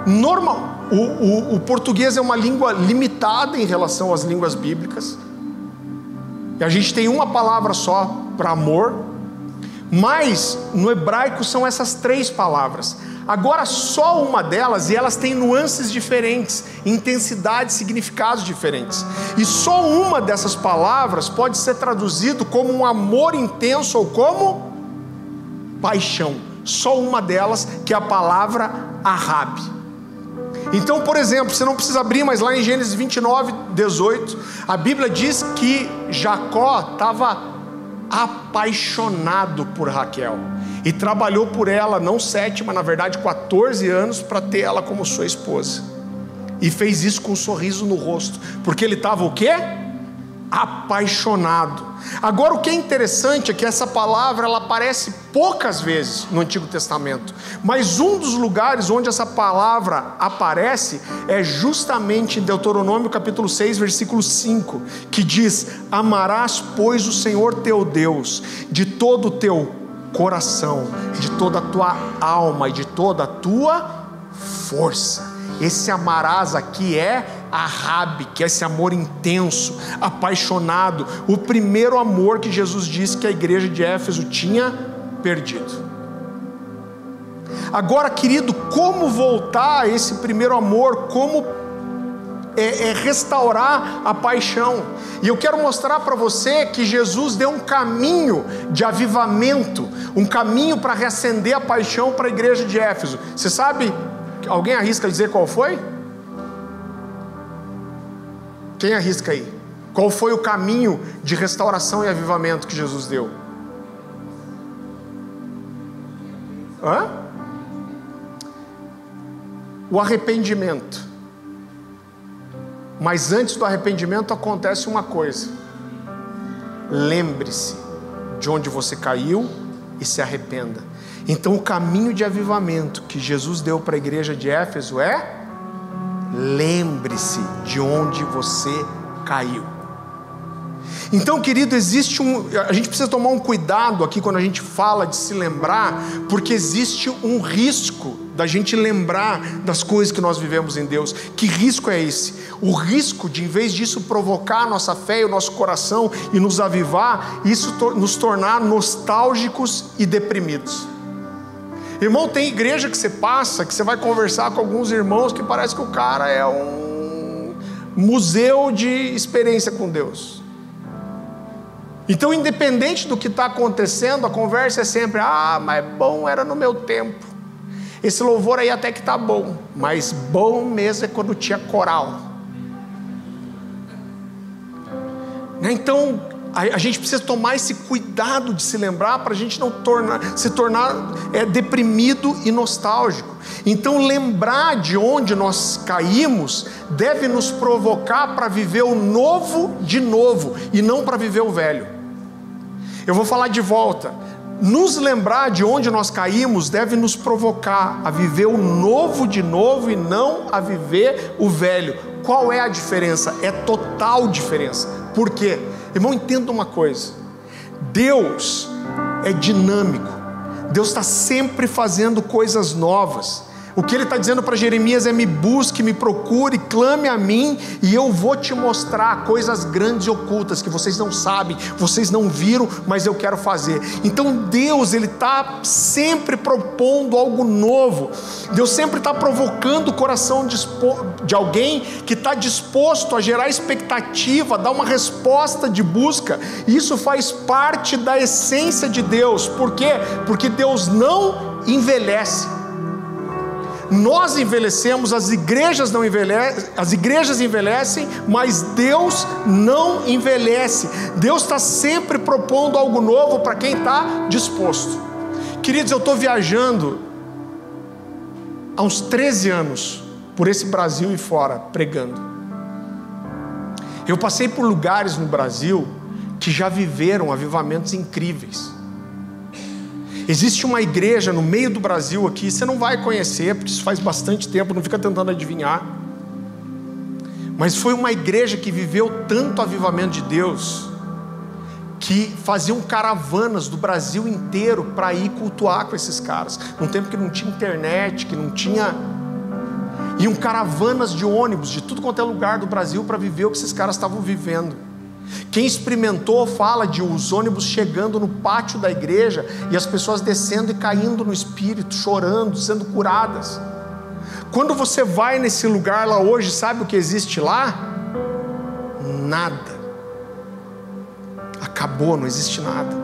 Normal, o, o, o português é uma língua limitada em relação às línguas bíblicas. E a gente tem uma palavra só para amor, mas no hebraico são essas três palavras. Agora, só uma delas, e elas têm nuances diferentes, intensidades, significados diferentes. E só uma dessas palavras pode ser traduzido como um amor intenso ou como paixão. Só uma delas, que é a palavra Ahab. Então, por exemplo, você não precisa abrir, mas lá em Gênesis 29, 18, a Bíblia diz que Jacó estava apaixonado por Raquel e trabalhou por ela, não sete, mas na verdade 14 anos, para ter ela como sua esposa. E fez isso com um sorriso no rosto, porque ele estava o quê? Apaixonado. Agora o que é interessante é que essa palavra ela aparece poucas vezes no Antigo Testamento, mas um dos lugares onde essa palavra aparece é justamente em Deuteronômio capítulo 6, versículo 5, que diz: "Amarás, pois, o Senhor teu Deus de todo o teu coração, de toda a tua alma e de toda a tua força. Esse amarás aqui é a Rabi, que é esse amor intenso, apaixonado, o primeiro amor que Jesus disse que a igreja de Éfeso tinha perdido. Agora, querido, como voltar a esse primeiro amor? Como é, é restaurar a paixão. E eu quero mostrar para você que Jesus deu um caminho de avivamento, um caminho para reacender a paixão para a igreja de Éfeso. Você sabe? Alguém arrisca dizer qual foi? Quem arrisca aí? Qual foi o caminho de restauração e avivamento que Jesus deu? Hã? O arrependimento. Mas antes do arrependimento acontece uma coisa. Lembre-se de onde você caiu e se arrependa. Então, o caminho de avivamento que Jesus deu para a igreja de Éfeso é: lembre-se de onde você caiu. Então, querido, existe um. A gente precisa tomar um cuidado aqui quando a gente fala de se lembrar, porque existe um risco da gente lembrar das coisas que nós vivemos em Deus. Que risco é esse? O risco de, em vez disso, provocar a nossa fé e o nosso coração e nos avivar, isso nos tornar nostálgicos e deprimidos. Irmão, tem igreja que você passa, que você vai conversar com alguns irmãos que parece que o cara é um museu de experiência com Deus. Então, independente do que está acontecendo, a conversa é sempre: ah, mas bom era no meu tempo. Esse louvor aí até que está bom, mas bom mesmo é quando tinha coral. Né? Então, a, gente precisa tomar esse cuidado de se lembrar para a gente não tornar, se tornar é, deprimido e nostálgico. Então, lembrar de onde nós caímos deve nos provocar para viver o novo de novo e não para viver o velho. Eu vou falar de volta. Nos lembrar de onde nós caímos deve nos provocar a viver o novo de novo e não a viver o velho. Qual é a diferença? É total diferença. Por quê? Irmão, entenda uma coisa: Deus é dinâmico, Deus está sempre fazendo coisas novas. O que ele está dizendo para Jeremias é: me busque, me procure, clame a mim, e eu vou te mostrar coisas grandes e ocultas que vocês não sabem, vocês não viram, mas eu quero fazer. Então Deus, ele está sempre propondo algo novo, Deus sempre está provocando o coração de alguém que está disposto a gerar expectativa, a dar uma resposta de busca, isso faz parte da essência de Deus, por quê? Porque Deus não envelhece. Nós envelhecemos, as igrejas não envelhecem, as igrejas envelhecem, mas Deus não envelhece. Deus está sempre propondo algo novo para quem está disposto. Queridos, eu estou viajando há uns 13 anos por esse Brasil e fora, pregando. Eu passei por lugares no Brasil que já viveram avivamentos incríveis. Existe uma igreja no meio do Brasil aqui, você não vai conhecer, porque isso faz bastante tempo, não fica tentando adivinhar. Mas foi uma igreja que viveu tanto avivamento de Deus, que faziam caravanas do Brasil inteiro para ir cultuar com esses caras. Num tempo que não tinha internet, que não tinha. Iam caravanas de ônibus de tudo quanto é lugar do Brasil para viver o que esses caras estavam vivendo. Quem experimentou fala de os ônibus chegando no pátio da igreja e as pessoas descendo e caindo no espírito, chorando, sendo curadas. Quando você vai nesse lugar lá hoje, sabe o que existe lá? Nada. Acabou, não existe nada.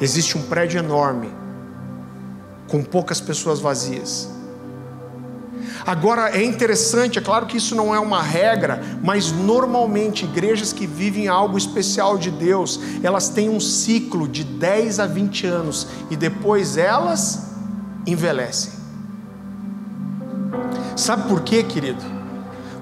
Existe um prédio enorme, com poucas pessoas vazias. Agora é interessante, é claro que isso não é uma regra, mas normalmente igrejas que vivem algo especial de Deus, elas têm um ciclo de 10 a 20 anos e depois elas envelhecem. Sabe por quê, querido?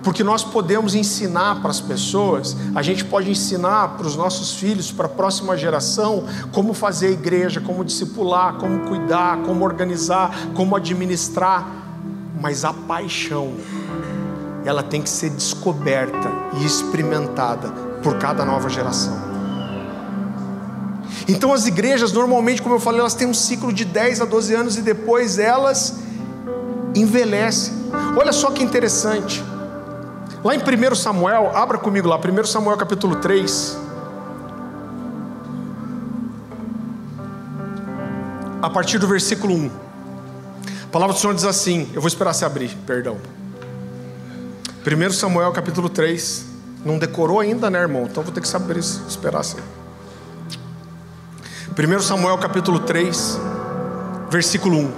Porque nós podemos ensinar para as pessoas, a gente pode ensinar para os nossos filhos, para a próxima geração, como fazer a igreja, como discipular, como cuidar, como organizar, como administrar, mas a paixão, ela tem que ser descoberta e experimentada por cada nova geração. Então as igrejas, normalmente, como eu falei, elas têm um ciclo de 10 a 12 anos e depois elas envelhecem. Olha só que interessante. Lá em 1 Samuel, abra comigo lá, 1 Samuel capítulo 3. A partir do versículo 1. Palavra do Senhor diz assim: Eu vou esperar se abrir, perdão. 1 Samuel capítulo 3. Não decorou ainda, né, irmão? Então vou ter que saber esperar assim. 1 Samuel capítulo 3, versículo 1.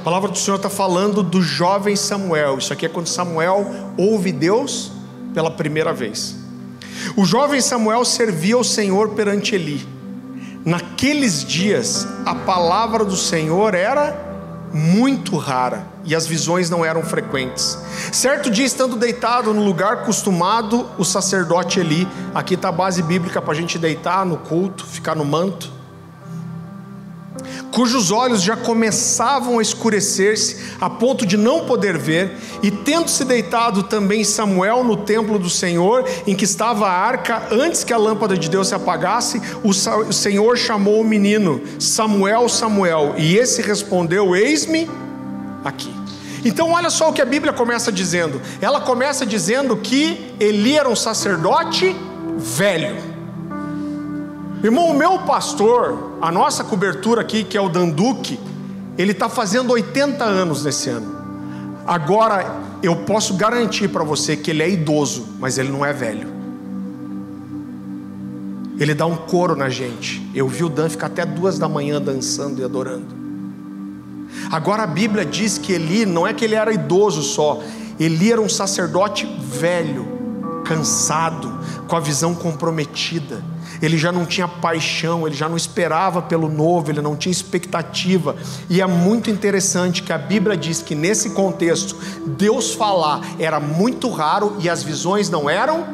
A palavra do Senhor está falando do jovem Samuel. Isso aqui é quando Samuel ouve Deus pela primeira vez. O jovem Samuel servia ao Senhor perante Eli. Naqueles dias, a palavra do Senhor era muito rara e as visões não eram frequentes. Certo dia, estando deitado no lugar acostumado, o sacerdote Eli, aqui está a base bíblica para a gente deitar no culto, ficar no manto cujos olhos já começavam a escurecer-se, a ponto de não poder ver, e tendo-se deitado também Samuel no templo do Senhor, em que estava a arca, antes que a lâmpada de Deus se apagasse, o Senhor chamou o menino, Samuel, Samuel, e esse respondeu: Eis-me aqui. Então, olha só o que a Bíblia começa dizendo. Ela começa dizendo que Eli era um sacerdote velho. Irmão, o meu pastor, a nossa cobertura aqui, que é o Danduque, ele está fazendo 80 anos nesse ano. Agora, eu posso garantir para você que ele é idoso, mas ele não é velho. Ele dá um coro na gente. Eu vi o Dan ficar até duas da manhã dançando e adorando. Agora a Bíblia diz que Eli não é que ele era idoso só, Eli era um sacerdote velho, cansado, com a visão comprometida ele já não tinha paixão, ele já não esperava pelo novo, ele não tinha expectativa. E é muito interessante que a Bíblia diz que nesse contexto, Deus falar era muito raro e as visões não eram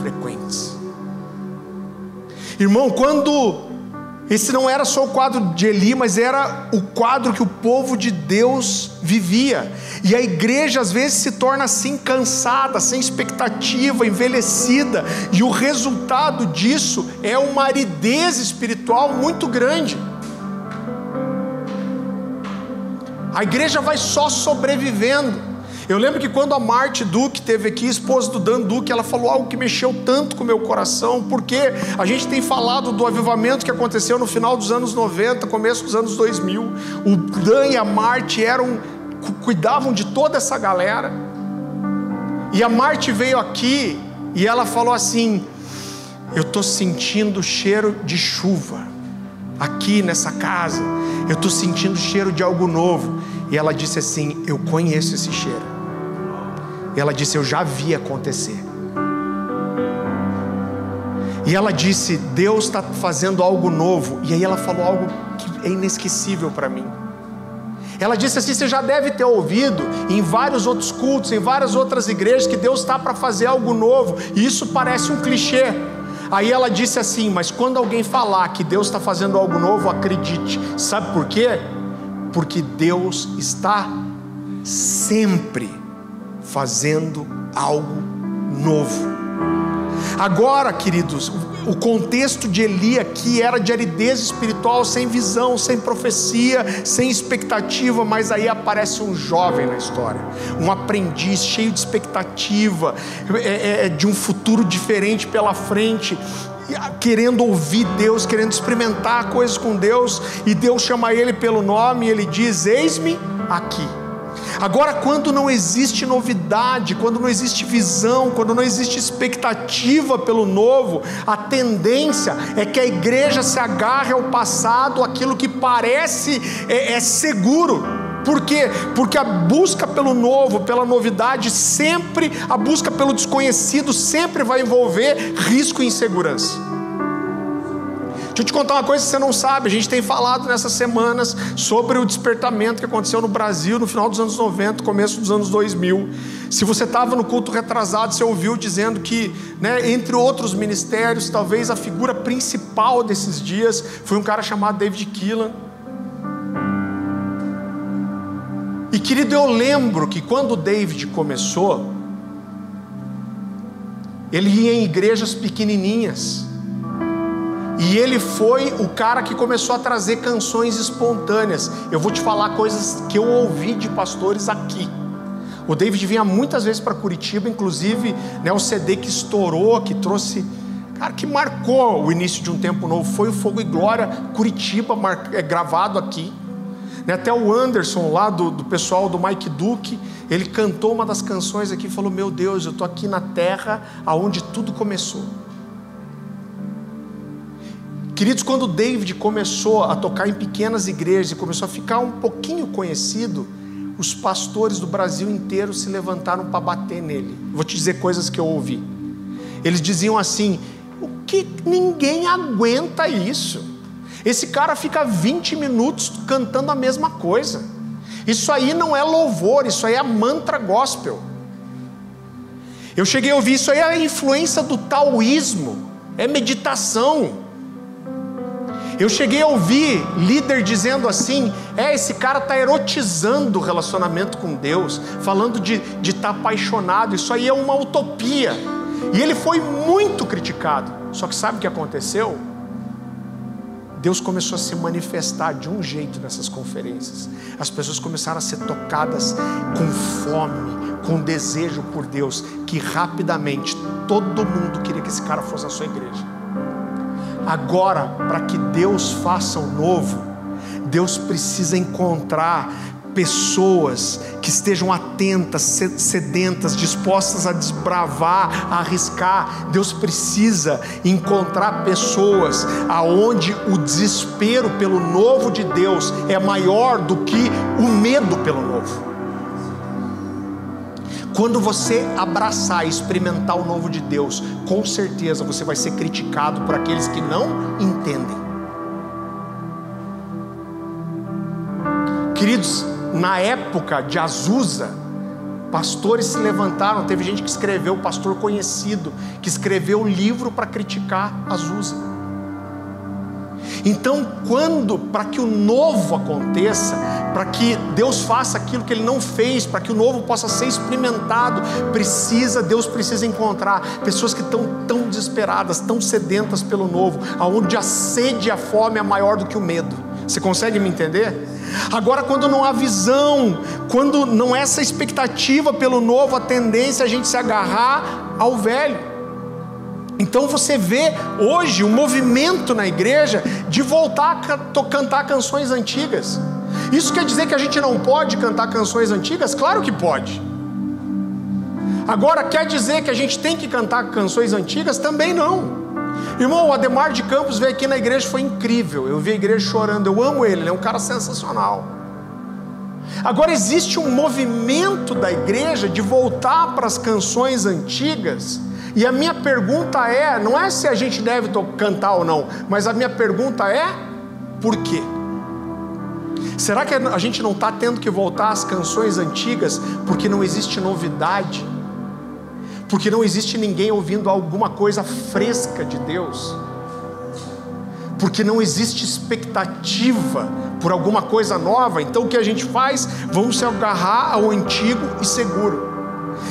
frequentes. Irmão, quando esse não era só o quadro de Eli, mas era o quadro que o povo de Deus vivia. E a igreja às vezes se torna assim cansada, sem expectativa, envelhecida, e o resultado disso é uma aridez espiritual muito grande. A igreja vai só sobrevivendo. Eu lembro que quando a Marte Duque teve aqui, esposa do Dan Duque, ela falou algo que mexeu tanto com o meu coração, porque a gente tem falado do avivamento que aconteceu no final dos anos 90, começo dos anos 2000. O Dan e a Marte eram cuidavam de toda essa galera. E a Marte veio aqui e ela falou assim: Eu estou sentindo cheiro de chuva aqui nessa casa. Eu estou sentindo cheiro de algo novo. E ela disse assim: Eu conheço esse cheiro. Ela disse: Eu já vi acontecer. E ela disse: Deus está fazendo algo novo. E aí ela falou algo que é inesquecível para mim. Ela disse assim: Você já deve ter ouvido em vários outros cultos, em várias outras igrejas, que Deus está para fazer algo novo. E isso parece um clichê. Aí ela disse assim: Mas quando alguém falar que Deus está fazendo algo novo, acredite. Sabe por quê? Porque Deus está sempre fazendo algo novo. Agora, queridos, o contexto de Eli aqui era de aridez espiritual, sem visão, sem profecia, sem expectativa, mas aí aparece um jovem na história, um aprendiz cheio de expectativa, é, é, é de um futuro diferente pela frente, querendo ouvir Deus, querendo experimentar coisas com Deus, e Deus chama ele pelo nome e ele diz: Eis-me aqui. Agora, quando não existe novidade, quando não existe visão, quando não existe expectativa pelo novo, a tendência é que a igreja se agarre ao passado, aquilo que parece é, é seguro. Por quê? Porque a busca pelo novo, pela novidade, sempre, a busca pelo desconhecido, sempre vai envolver risco e insegurança. Deixa eu te contar uma coisa que você não sabe. A gente tem falado nessas semanas sobre o despertamento que aconteceu no Brasil no final dos anos 90, começo dos anos 2000. Se você estava no culto retrasado, você ouviu dizendo que, né, entre outros ministérios, talvez a figura principal desses dias foi um cara chamado David Keelan. E querido, eu lembro que quando o David começou, ele ia em igrejas pequenininhas. E ele foi o cara que começou a trazer canções espontâneas. Eu vou te falar coisas que eu ouvi de pastores aqui. O David vinha muitas vezes para Curitiba, inclusive né, o CD que estourou, que trouxe, cara, que marcou o início de um tempo novo, foi o Fogo e Glória Curitiba, é, gravado aqui. Né, até o Anderson, lá do, do pessoal do Mike Duke, ele cantou uma das canções aqui e falou: Meu Deus, eu estou aqui na terra aonde tudo começou. Queridos, quando David começou a tocar em pequenas igrejas e começou a ficar um pouquinho conhecido, os pastores do Brasil inteiro se levantaram para bater nele. Vou te dizer coisas que eu ouvi. Eles diziam assim: o que ninguém aguenta isso? Esse cara fica 20 minutos cantando a mesma coisa. Isso aí não é louvor, isso aí é mantra gospel. Eu cheguei a ouvir isso aí é a influência do taoísmo, é meditação. Eu cheguei a ouvir líder dizendo assim: é, esse cara está erotizando o relacionamento com Deus, falando de estar de tá apaixonado, isso aí é uma utopia. E ele foi muito criticado. Só que sabe o que aconteceu? Deus começou a se manifestar de um jeito nessas conferências. As pessoas começaram a ser tocadas com fome, com desejo por Deus, que rapidamente todo mundo queria que esse cara fosse a sua igreja. Agora, para que Deus faça o novo, Deus precisa encontrar pessoas que estejam atentas, sedentas, dispostas a desbravar, a arriscar. Deus precisa encontrar pessoas aonde o desespero pelo novo de Deus é maior do que o medo pelo novo. Quando você abraçar e experimentar o novo de Deus, com certeza você vai ser criticado por aqueles que não entendem. Queridos, na época de Azusa, pastores se levantaram, teve gente que escreveu, pastor conhecido, que escreveu livro para criticar Azusa. Então, quando, para que o novo aconteça, para que Deus faça aquilo que Ele não fez, para que o novo possa ser experimentado, precisa, Deus precisa encontrar pessoas que estão tão desesperadas, tão sedentas pelo novo, aonde a sede e a fome é maior do que o medo. Você consegue me entender? Agora, quando não há visão, quando não há essa expectativa pelo novo, a tendência é a gente se agarrar ao velho. Então você vê hoje o um movimento na igreja de voltar a cantar canções antigas. Isso quer dizer que a gente não pode cantar canções antigas? Claro que pode. Agora, quer dizer que a gente tem que cantar canções antigas? Também não. Irmão, o Ademar de Campos veio aqui na igreja, foi incrível. Eu vi a igreja chorando, eu amo ele, ele é um cara sensacional. Agora, existe um movimento da igreja de voltar para as canções antigas e a minha pergunta é: não é se a gente deve cantar ou não, mas a minha pergunta é: por quê? Será que a gente não está tendo que voltar às canções antigas porque não existe novidade? porque não existe ninguém ouvindo alguma coisa fresca de Deus, porque não existe expectativa por alguma coisa nova, então o que a gente faz? Vamos se agarrar ao antigo e seguro.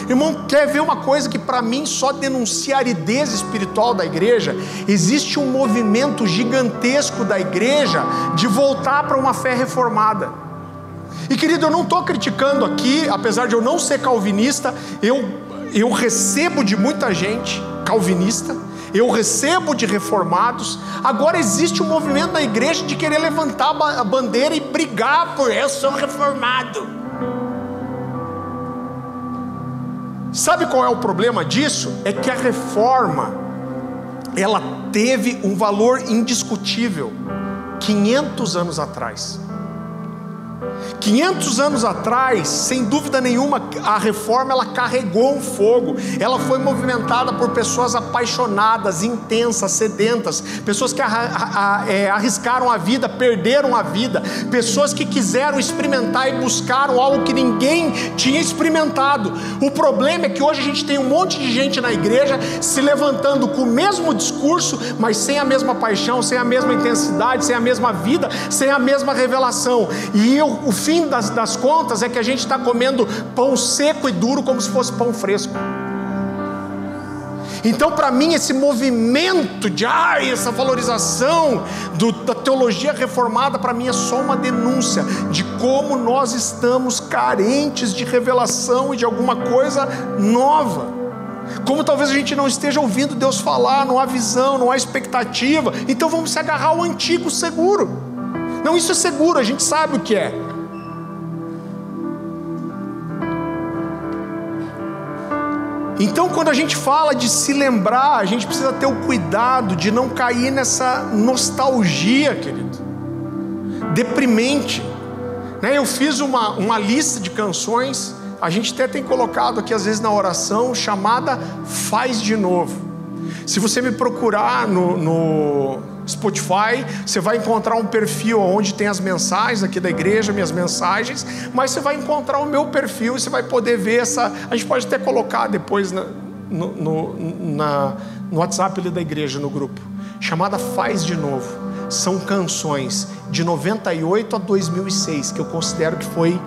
Irmão, quer ver uma coisa que para mim só denuncia a aridez espiritual da igreja? Existe um movimento gigantesco da igreja de voltar para uma fé reformada. E querido, eu não estou criticando aqui, apesar de eu não ser calvinista, eu, eu recebo de muita gente calvinista, eu recebo de reformados. Agora existe um movimento na igreja de querer levantar a bandeira e brigar por eu sou reformado. Sabe qual é o problema disso? É que a reforma ela teve um valor indiscutível 500 anos atrás. 500 anos atrás, sem dúvida nenhuma, a reforma ela carregou um fogo. Ela foi movimentada por pessoas apaixonadas, intensas, sedentas, pessoas que é, arriscaram a vida, perderam a vida, pessoas que quiseram experimentar e buscaram algo que ninguém tinha experimentado. O problema é que hoje a gente tem um monte de gente na igreja se levantando com o mesmo discurso, mas sem a mesma paixão, sem a mesma intensidade, sem a mesma vida, sem a mesma revelação. E eu, o fim das, das contas é que a gente está comendo pão seco e duro como se fosse pão fresco. Então, para mim, esse movimento de ai, essa valorização do, da teologia reformada, para mim é só uma denúncia de como nós estamos carentes de revelação e de alguma coisa nova. Como talvez a gente não esteja ouvindo Deus falar, não há visão, não há expectativa, então vamos se agarrar ao antigo seguro. Não, isso é seguro, a gente sabe o que é. Então, quando a gente fala de se lembrar, a gente precisa ter o cuidado de não cair nessa nostalgia, querido, deprimente. Né? Eu fiz uma, uma lista de canções, a gente até tem colocado aqui às vezes na oração, chamada Faz de Novo. Se você me procurar no, no Spotify, você vai encontrar um perfil onde tem as mensagens aqui da igreja, minhas mensagens, mas você vai encontrar o meu perfil, você vai poder ver essa. A gente pode até colocar depois na, no, no, na, no WhatsApp da igreja, no grupo, chamada Faz de Novo. São canções de 98 a 2006, que eu considero que foi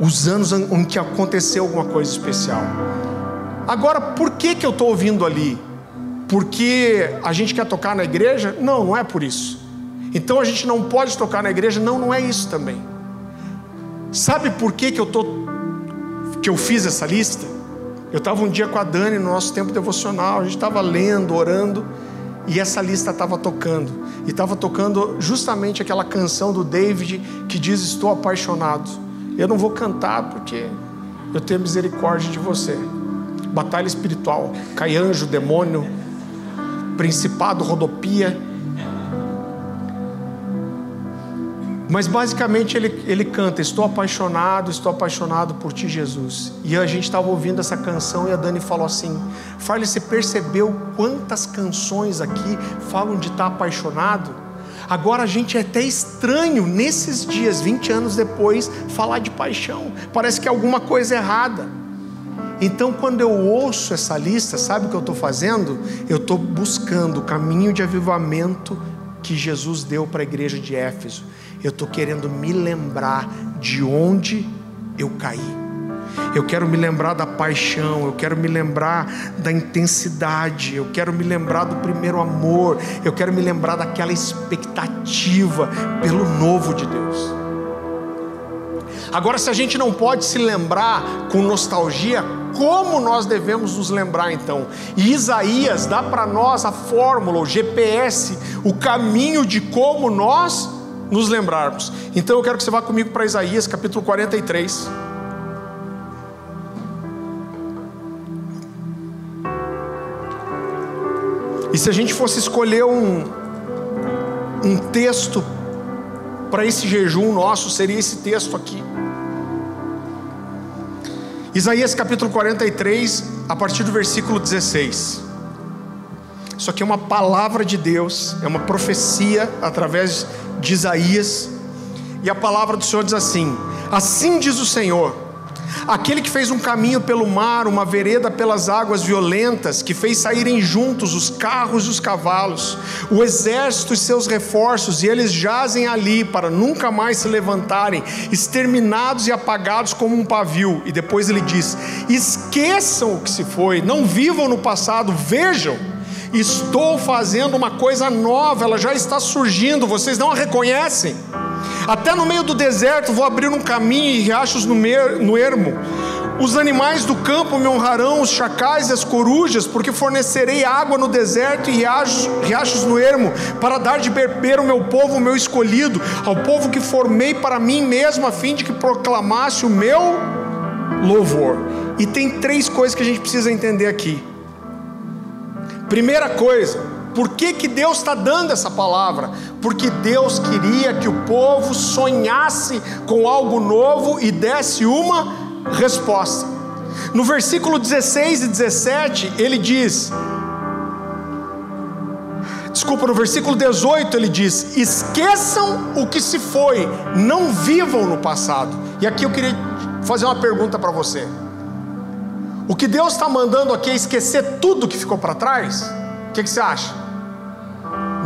os anos em que aconteceu alguma coisa especial. Agora, por que, que eu estou ouvindo ali? Porque a gente quer tocar na igreja? Não, não é por isso. Então a gente não pode tocar na igreja? Não, não é isso também. Sabe por que, que eu tô que eu fiz essa lista? Eu estava um dia com a Dani no nosso tempo devocional, a gente estava lendo, orando, e essa lista estava tocando. E estava tocando justamente aquela canção do David que diz: Estou apaixonado. Eu não vou cantar porque eu tenho misericórdia de você. Batalha espiritual, cai anjo, demônio, principado, rodopia. Mas basicamente ele, ele canta: Estou apaixonado, estou apaixonado por ti, Jesus. E a gente estava ouvindo essa canção e a Dani falou assim: Farley, você percebeu quantas canções aqui falam de estar apaixonado? Agora a gente é até estranho, nesses dias, 20 anos depois, falar de paixão. Parece que é alguma coisa errada. Então, quando eu ouço essa lista, sabe o que eu estou fazendo? Eu estou buscando o caminho de avivamento que Jesus deu para a igreja de Éfeso. Eu estou querendo me lembrar de onde eu caí. Eu quero me lembrar da paixão, eu quero me lembrar da intensidade, eu quero me lembrar do primeiro amor, eu quero me lembrar daquela expectativa pelo novo de Deus. Agora, se a gente não pode se lembrar com nostalgia, como nós devemos nos lembrar então? E Isaías dá para nós a fórmula, o GPS, o caminho de como nós nos lembrarmos. Então eu quero que você vá comigo para Isaías capítulo 43. E se a gente fosse escolher um, um texto para esse jejum nosso, seria esse texto aqui. Isaías capítulo 43, a partir do versículo 16. Isso aqui é uma palavra de Deus, é uma profecia através de Isaías. E a palavra do Senhor diz assim: Assim diz o Senhor: Aquele que fez um caminho pelo mar, uma vereda pelas águas violentas, que fez saírem juntos os carros e os cavalos, o exército e seus reforços, e eles jazem ali para nunca mais se levantarem, exterminados e apagados como um pavio. E depois ele diz: esqueçam o que se foi, não vivam no passado, vejam. Estou fazendo uma coisa nova, ela já está surgindo, vocês não a reconhecem? Até no meio do deserto vou abrir um caminho e riachos no, mer, no ermo. Os animais do campo me honrarão, os chacais e as corujas, porque fornecerei água no deserto e riachos, riachos no ermo, para dar de beber ao meu povo, o meu escolhido, ao povo que formei para mim mesmo, a fim de que proclamasse o meu louvor. E tem três coisas que a gente precisa entender aqui. Primeira coisa, por que, que Deus está dando essa palavra? Porque Deus queria que o povo sonhasse com algo novo e desse uma resposta. No versículo 16 e 17, ele diz: Desculpa, no versículo 18 ele diz: Esqueçam o que se foi, não vivam no passado. E aqui eu queria fazer uma pergunta para você. O que Deus está mandando aqui é esquecer tudo que ficou para trás? O que, que você acha?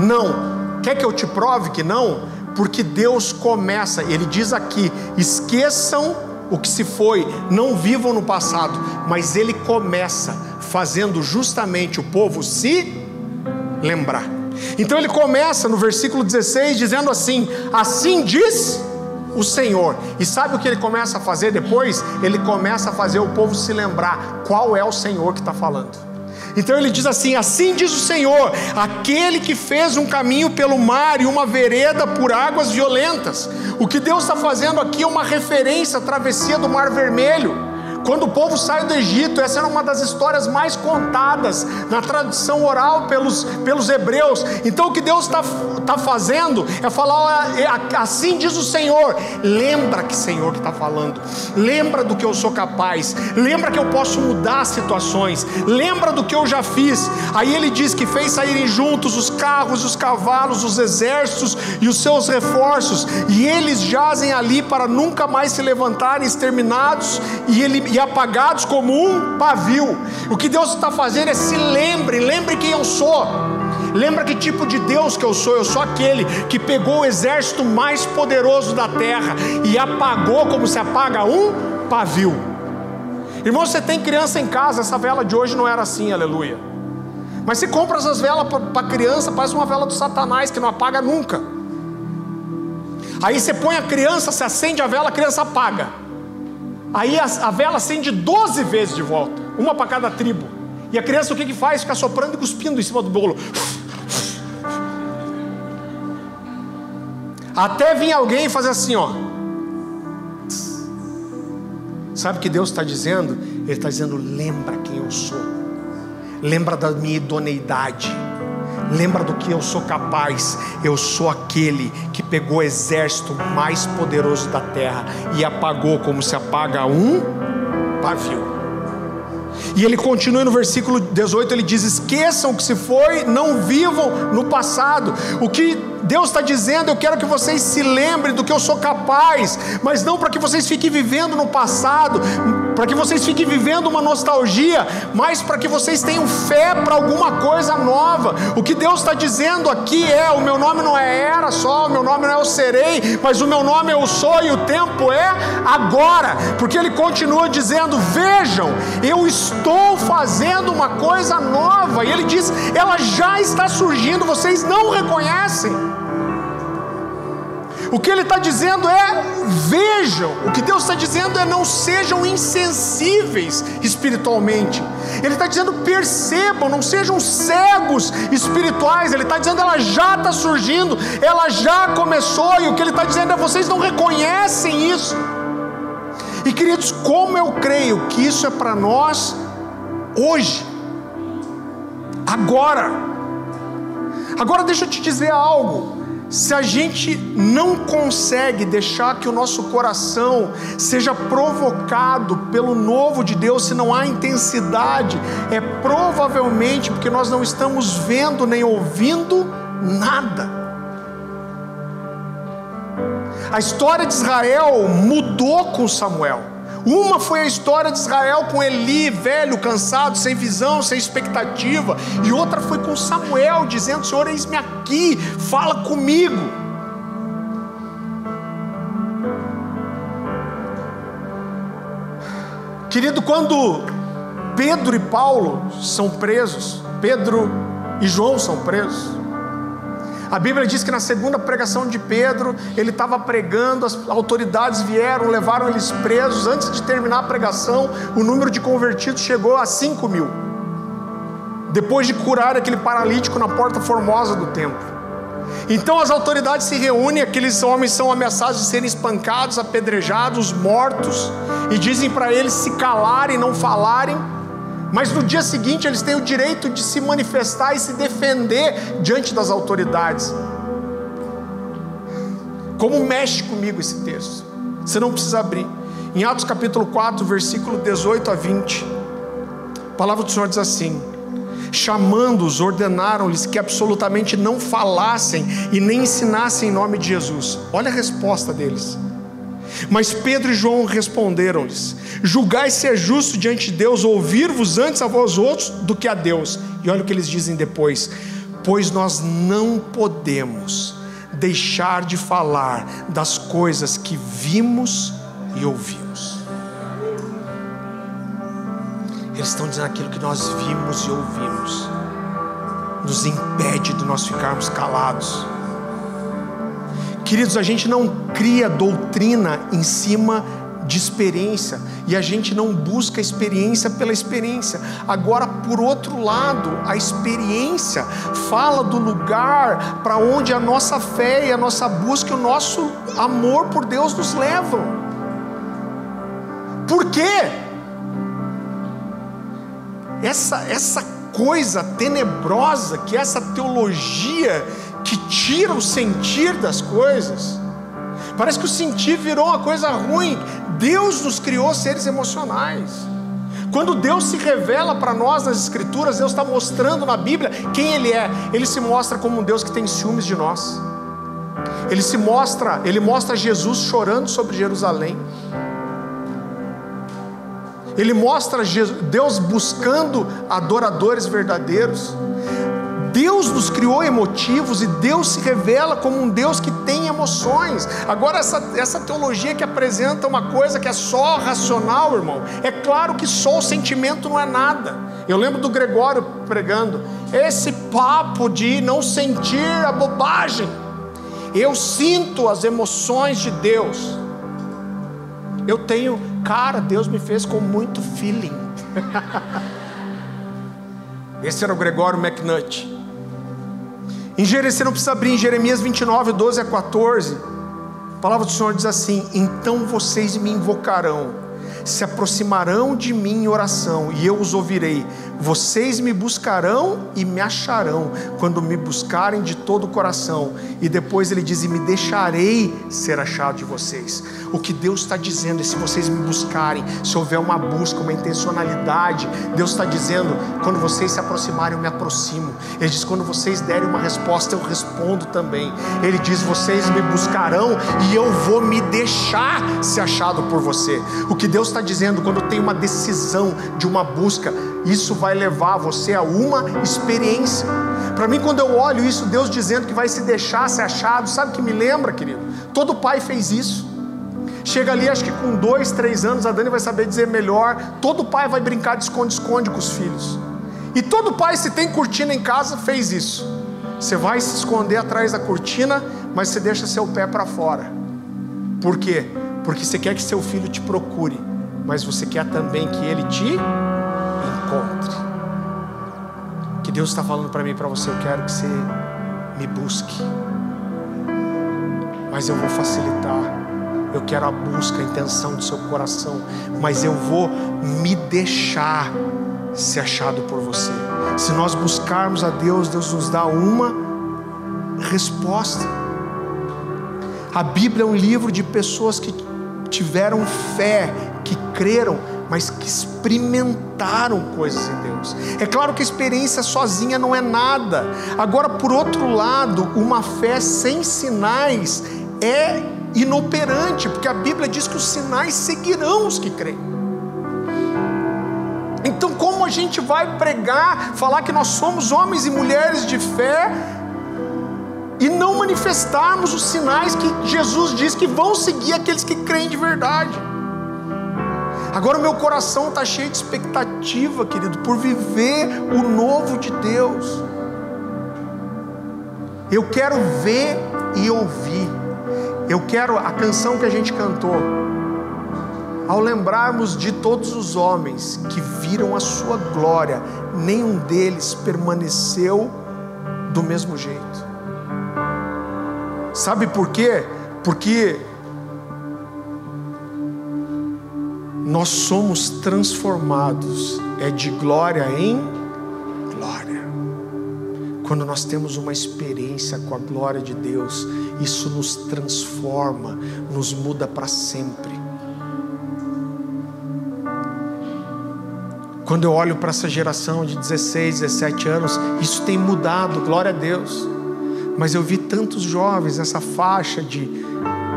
Não. Quer que eu te prove que não? Porque Deus começa, Ele diz aqui: esqueçam o que se foi, não vivam no passado, mas Ele começa fazendo justamente o povo se lembrar. Então ele começa no versículo 16 dizendo assim: Assim diz o Senhor. E sabe o que ele começa a fazer depois? Ele começa a fazer o povo se lembrar qual é o Senhor que está falando. Então ele diz assim: Assim diz o Senhor, aquele que fez um caminho pelo mar e uma vereda por águas violentas. O que Deus está fazendo aqui é uma referência à travessia do Mar Vermelho. Quando o povo sai do Egito, essa era uma das histórias mais contadas na tradição oral pelos, pelos hebreus. Então o que Deus está tá fazendo é falar: é, assim diz o Senhor. Lembra que Senhor que está falando. Lembra do que eu sou capaz. Lembra que eu posso mudar situações. Lembra do que eu já fiz. Aí ele diz que fez saírem juntos os carros, os cavalos, os exércitos e os seus reforços. E eles jazem ali para nunca mais se levantarem exterminados. E ele e apagados como um pavio. O que Deus está fazendo é se lembre, lembre quem eu sou. Lembra que tipo de Deus que eu sou? Eu sou aquele que pegou o exército mais poderoso da terra e apagou como se apaga um pavio. Irmão, você tem criança em casa, essa vela de hoje não era assim, aleluia. Mas você compra essas velas para criança, parece uma vela do Satanás que não apaga nunca. Aí você põe a criança, se acende a vela, a criança apaga. Aí a, a vela acende 12 vezes de volta, uma para cada tribo. E a criança o que, que faz? Fica soprando e cuspindo em cima do bolo. Até vir alguém fazer assim, ó. Sabe o que Deus está dizendo? Ele está dizendo: lembra quem eu sou, lembra da minha idoneidade Lembra do que eu sou capaz? Eu sou aquele que pegou o exército mais poderoso da terra e apagou como se apaga um pavio. E ele continua no versículo 18, ele diz: Esqueçam o que se foi, não vivam no passado. O que Deus está dizendo: eu quero que vocês se lembrem do que eu sou capaz, mas não para que vocês fiquem vivendo no passado, para que vocês fiquem vivendo uma nostalgia, mas para que vocês tenham fé para alguma coisa nova. O que Deus está dizendo aqui é: o meu nome não é era só, o meu nome não é o serei, mas o meu nome é sou e o tempo é agora, porque Ele continua dizendo: vejam, eu estou fazendo uma coisa nova, e Ele diz: ela já está surgindo, vocês não reconhecem. O que ele está dizendo é: vejam, o que Deus está dizendo é: não sejam insensíveis espiritualmente. Ele está dizendo: percebam, não sejam cegos espirituais. Ele está dizendo: ela já está surgindo, ela já começou, e o que ele está dizendo é: vocês não reconhecem isso. E queridos, como eu creio que isso é para nós hoje, agora. Agora deixa eu te dizer algo se a gente não consegue deixar que o nosso coração seja provocado pelo novo de Deus, se não há intensidade, é provavelmente porque nós não estamos vendo nem ouvindo nada. A história de Israel mudou com Samuel. Uma foi a história de Israel com Eli, velho, cansado, sem visão, sem expectativa. E outra foi com Samuel, dizendo: Senhor, eis-me aqui, fala comigo. Querido, quando Pedro e Paulo são presos, Pedro e João são presos, a Bíblia diz que na segunda pregação de Pedro, ele estava pregando, as autoridades vieram, levaram eles presos. Antes de terminar a pregação, o número de convertidos chegou a 5 mil. Depois de curar aquele paralítico na porta formosa do templo. Então as autoridades se reúnem, aqueles homens são ameaçados de serem espancados, apedrejados, mortos, e dizem para eles se calarem, não falarem mas no dia seguinte eles têm o direito de se manifestar e se defender diante das autoridades. Como mexe comigo esse texto? Você não precisa abrir. Em Atos capítulo 4, versículo 18 a 20, a palavra do Senhor diz assim: Chamando-os, ordenaram-lhes que absolutamente não falassem e nem ensinassem em nome de Jesus. Olha a resposta deles. Mas Pedro e João responderam-lhes: Julgai se é justo diante de Deus ouvir-vos antes a vós outros do que a Deus. E olha o que eles dizem depois: Pois nós não podemos deixar de falar das coisas que vimos e ouvimos. Eles estão dizendo aquilo que nós vimos e ouvimos, nos impede de nós ficarmos calados. Queridos, a gente não cria doutrina em cima de experiência e a gente não busca experiência pela experiência. Agora, por outro lado, a experiência fala do lugar para onde a nossa fé e a nossa busca e o nosso amor por Deus nos levam. Por quê? Essa, essa coisa tenebrosa que essa teologia que tira o sentir das coisas. Parece que o sentir virou uma coisa ruim. Deus nos criou seres emocionais. Quando Deus se revela para nós nas Escrituras, Deus está mostrando na Bíblia quem Ele é. Ele se mostra como um Deus que tem ciúmes de nós. Ele se mostra, ele mostra Jesus chorando sobre Jerusalém. Ele mostra Deus buscando adoradores verdadeiros. Deus nos criou emotivos e Deus se revela como um Deus que tem emoções. Agora, essa, essa teologia que apresenta uma coisa que é só racional, irmão, é claro que só o sentimento não é nada. Eu lembro do Gregório pregando: esse papo de não sentir a bobagem. Eu sinto as emoções de Deus. Eu tenho, cara, Deus me fez com muito feeling. *laughs* Esse era o Gregório McNutt. Em Jeremias, você não precisa abrir, em Jeremias 29, 12 a 14, a palavra do Senhor diz assim: Então vocês me invocarão, se aproximarão de mim em oração, e eu os ouvirei. Vocês me buscarão e me acharão, quando me buscarem de todo o coração. E depois ele diz: E me deixarei ser achado de vocês. O que Deus está dizendo é: se vocês me buscarem, se houver uma busca, uma intencionalidade, Deus está dizendo: quando vocês se aproximarem, eu me aproximo. Ele diz: quando vocês derem uma resposta, eu respondo também. Ele diz: vocês me buscarão e eu vou me deixar ser achado por você. O que Deus está dizendo, quando tem uma decisão de uma busca, isso vai levar você a uma experiência. Para mim, quando eu olho isso, Deus dizendo que vai se deixar ser achado, sabe o que me lembra, querido? Todo pai fez isso. Chega ali, acho que com dois, três anos, a Dani vai saber dizer melhor. Todo pai vai brincar de esconde-esconde com os filhos. E todo pai, se tem cortina em casa, fez isso. Você vai se esconder atrás da cortina, mas você deixa seu pé para fora. Por quê? Porque você quer que seu filho te procure, mas você quer também que ele te encontre. Que Deus está falando para mim para você, eu quero que você me busque. Mas eu vou facilitar. Eu quero a busca, a intenção do seu coração, mas eu vou me deixar ser achado por você. Se nós buscarmos a Deus, Deus nos dá uma resposta. A Bíblia é um livro de pessoas que tiveram fé, que creram mas que experimentaram coisas em Deus. É claro que a experiência sozinha não é nada. Agora, por outro lado, uma fé sem sinais é inoperante, porque a Bíblia diz que os sinais seguirão os que creem. Então, como a gente vai pregar, falar que nós somos homens e mulheres de fé e não manifestarmos os sinais que Jesus diz que vão seguir aqueles que creem de verdade? Agora o meu coração está cheio de expectativa, querido, por viver o novo de Deus. Eu quero ver e ouvir. Eu quero a canção que a gente cantou. Ao lembrarmos de todos os homens que viram a sua glória, nenhum deles permaneceu do mesmo jeito. Sabe por quê? Porque nós somos transformados é de glória em glória. Quando nós temos uma experiência com a glória de Deus, isso nos transforma, nos muda para sempre. Quando eu olho para essa geração de 16, 17 anos, isso tem mudado, glória a Deus. Mas eu vi tantos jovens nessa faixa de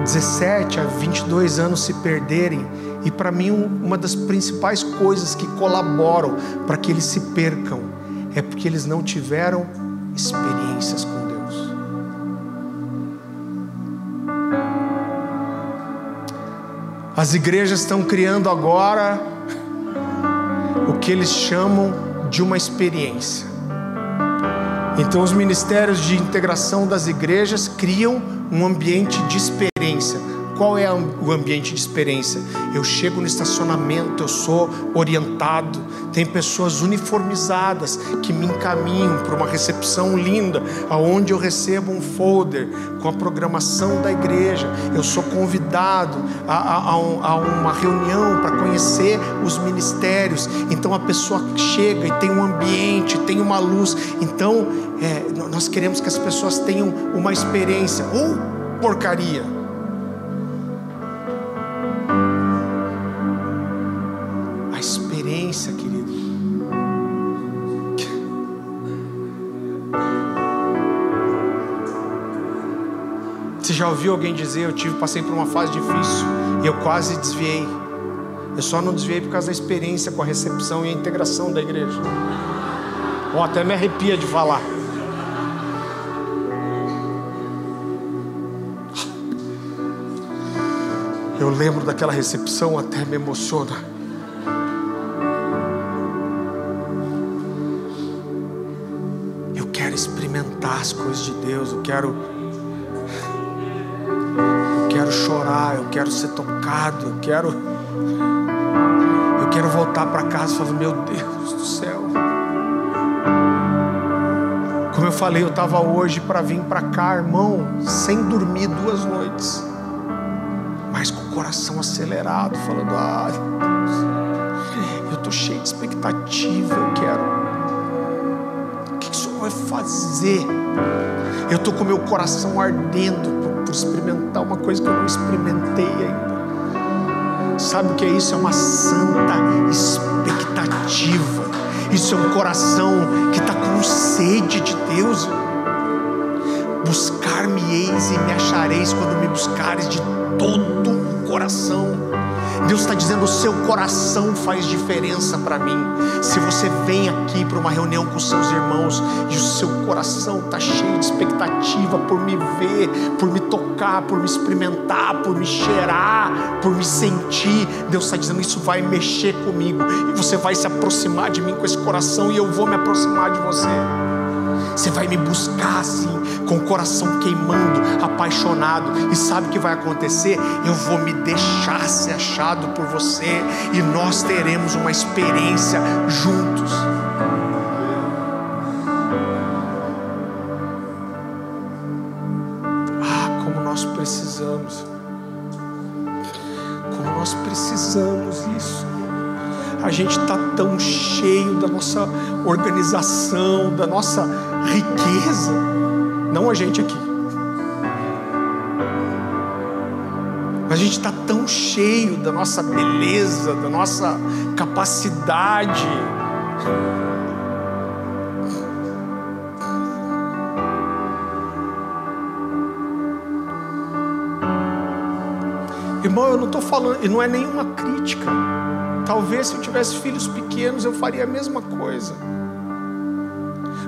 17 a 22 anos se perderem e para mim, uma das principais coisas que colaboram para que eles se percam é porque eles não tiveram experiências com Deus. As igrejas estão criando agora o que eles chamam de uma experiência. Então, os ministérios de integração das igrejas criam um ambiente de experiência qual é o ambiente de experiência? Eu chego no estacionamento, eu sou orientado, tem pessoas uniformizadas que me encaminham para uma recepção linda, aonde eu recebo um folder com a programação da igreja. Eu sou convidado a, a, a uma reunião para conhecer os ministérios. Então a pessoa chega e tem um ambiente, tem uma luz. Então é, nós queremos que as pessoas tenham uma experiência ou porcaria já ouviu alguém dizer, eu tive, passei por uma fase difícil e eu quase desviei. Eu só não desviei por causa da experiência com a recepção e a integração da igreja. Ou até me arrepia de falar. Eu lembro daquela recepção, até me emociona. Eu quero experimentar as coisas de Deus, eu quero quero ser tocado, eu quero eu quero voltar para casa e falar, meu Deus do céu. Como eu falei, eu estava hoje para vir para cá, irmão, sem dormir duas noites, mas com o coração acelerado, falando, ah, Deus, eu estou cheio de expectativa, eu quero. O que, que o Senhor vai fazer? Eu estou com meu coração ardendo experimentar uma coisa que eu não experimentei ainda. Sabe o que é isso? É uma santa expectativa. Isso é um coração que está com sede de Deus. Buscar-me-eis e me achareis quando me buscares de todo o coração. Deus está dizendo: o seu coração faz diferença para mim. Se você vem aqui para uma reunião com seus irmãos e o seu coração está cheio de expectativa por me ver, por me tocar, por me experimentar, por me cheirar, por me sentir, Deus está dizendo: isso vai mexer comigo e você vai se aproximar de mim com esse coração e eu vou me aproximar de você. Você vai me buscar assim, com o coração queimando, apaixonado. E sabe o que vai acontecer? Eu vou me deixar ser achado por você e nós teremos uma experiência juntos. Ah, como nós precisamos. Como nós precisamos isso. A gente está tão cheio da nossa organização, da nossa riqueza, não a gente aqui. A gente está tão cheio da nossa beleza, da nossa capacidade. Irmão, eu não estou falando, e não é nenhuma crítica. Talvez se eu tivesse filhos pequenos eu faria a mesma coisa.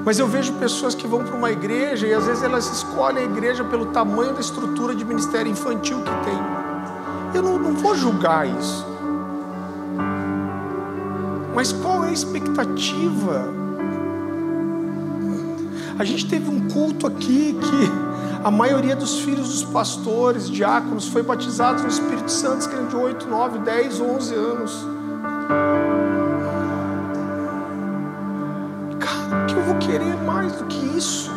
Mas eu vejo pessoas que vão para uma igreja e às vezes elas escolhem a igreja pelo tamanho da estrutura de ministério infantil que tem. Eu não, não vou julgar isso. Mas qual é a expectativa? A gente teve um culto aqui que a maioria dos filhos dos pastores, diáconos, foi batizados no Espírito Santo, que de 8, 9, 10, 11 anos. Mais do que isso.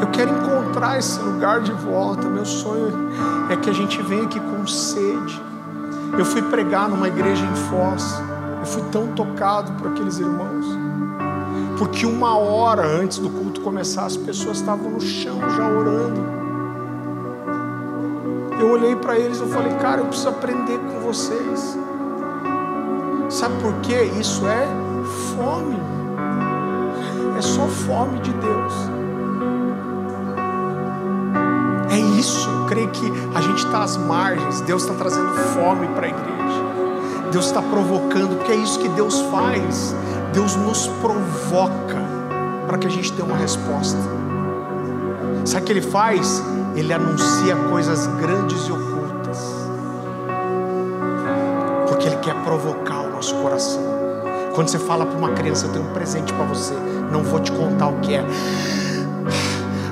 Eu quero encontrar esse lugar de volta. Meu sonho é que a gente venha aqui com sede. Eu fui pregar numa igreja em Foz. Eu fui tão tocado por aqueles irmãos. Porque uma hora antes do culto começar, as pessoas estavam no chão já orando. Eu olhei para eles e falei, cara, eu preciso aprender com vocês. Sabe por quê? Isso é fome. É só fome de Deus. É isso. Eu creio que a gente está às margens. Deus está trazendo fome para a igreja. Deus está provocando, porque é isso que Deus faz. Deus nos provoca para que a gente dê uma resposta. Sabe o que Ele faz? Ele anuncia coisas grandes e ocultas. Porque Ele quer provocar o nosso coração. Quando você fala para uma criança, eu tenho um presente para você, não vou te contar o que é.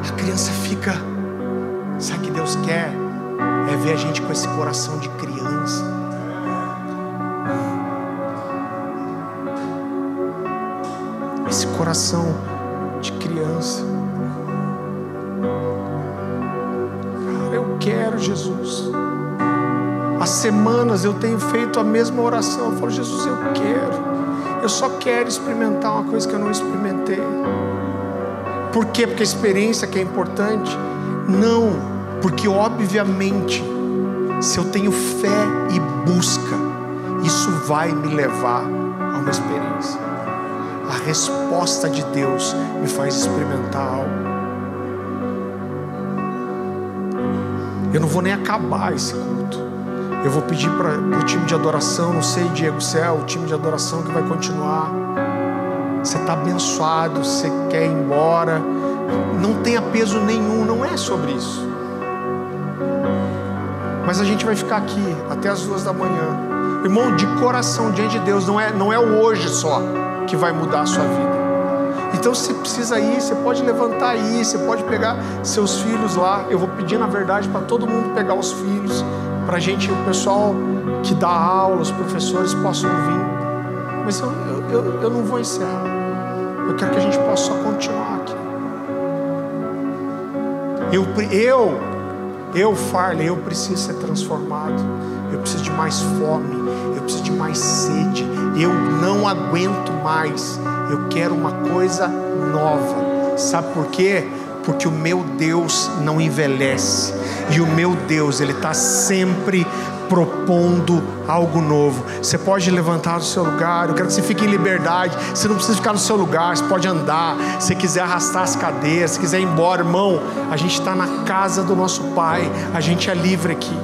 A criança fica. Sabe o que Deus quer? É ver a gente com esse coração de criança. Esse coração de criança. Cara, eu quero Jesus. Há semanas eu tenho feito a mesma oração. Eu falo, Jesus, eu quero. Eu só quero experimentar uma coisa que eu não experimentei. Por quê? Porque a experiência que é importante? Não, porque obviamente, se eu tenho fé e busca, isso vai me levar a uma experiência. A resposta de Deus me faz experimentar algo. Eu não vou nem acabar esse culto. Eu vou pedir para o time de adoração, não sei, Diego Céu, o time de adoração que vai continuar. Você está abençoado, você quer ir embora. Não tenha peso nenhum, não é sobre isso. Mas a gente vai ficar aqui até as duas da manhã. Irmão, de coração diante de Deus, não é, não é o hoje só que vai mudar a sua vida. Então, se precisa ir, você pode levantar aí, você pode pegar seus filhos lá. Eu vou pedir, na verdade, para todo mundo pegar os filhos para a gente, o pessoal que dá aula, os professores possam vir. Mas eu, eu, eu não vou encerrar. Eu quero que a gente possa continuar aqui. Eu, eu, eu, Farley, eu preciso ser transformado. Eu preciso de mais fome. Eu preciso de mais sede. Eu não aguento mais. Eu quero uma coisa nova. Sabe por quê? Porque o meu Deus não envelhece e o meu Deus, Ele está sempre propondo algo novo. Você pode levantar do seu lugar, eu quero que você fique em liberdade. Você não precisa ficar no seu lugar, você pode andar. Se quiser arrastar as cadeiras, se quiser ir embora, irmão, a gente está na casa do nosso Pai, a gente é livre aqui.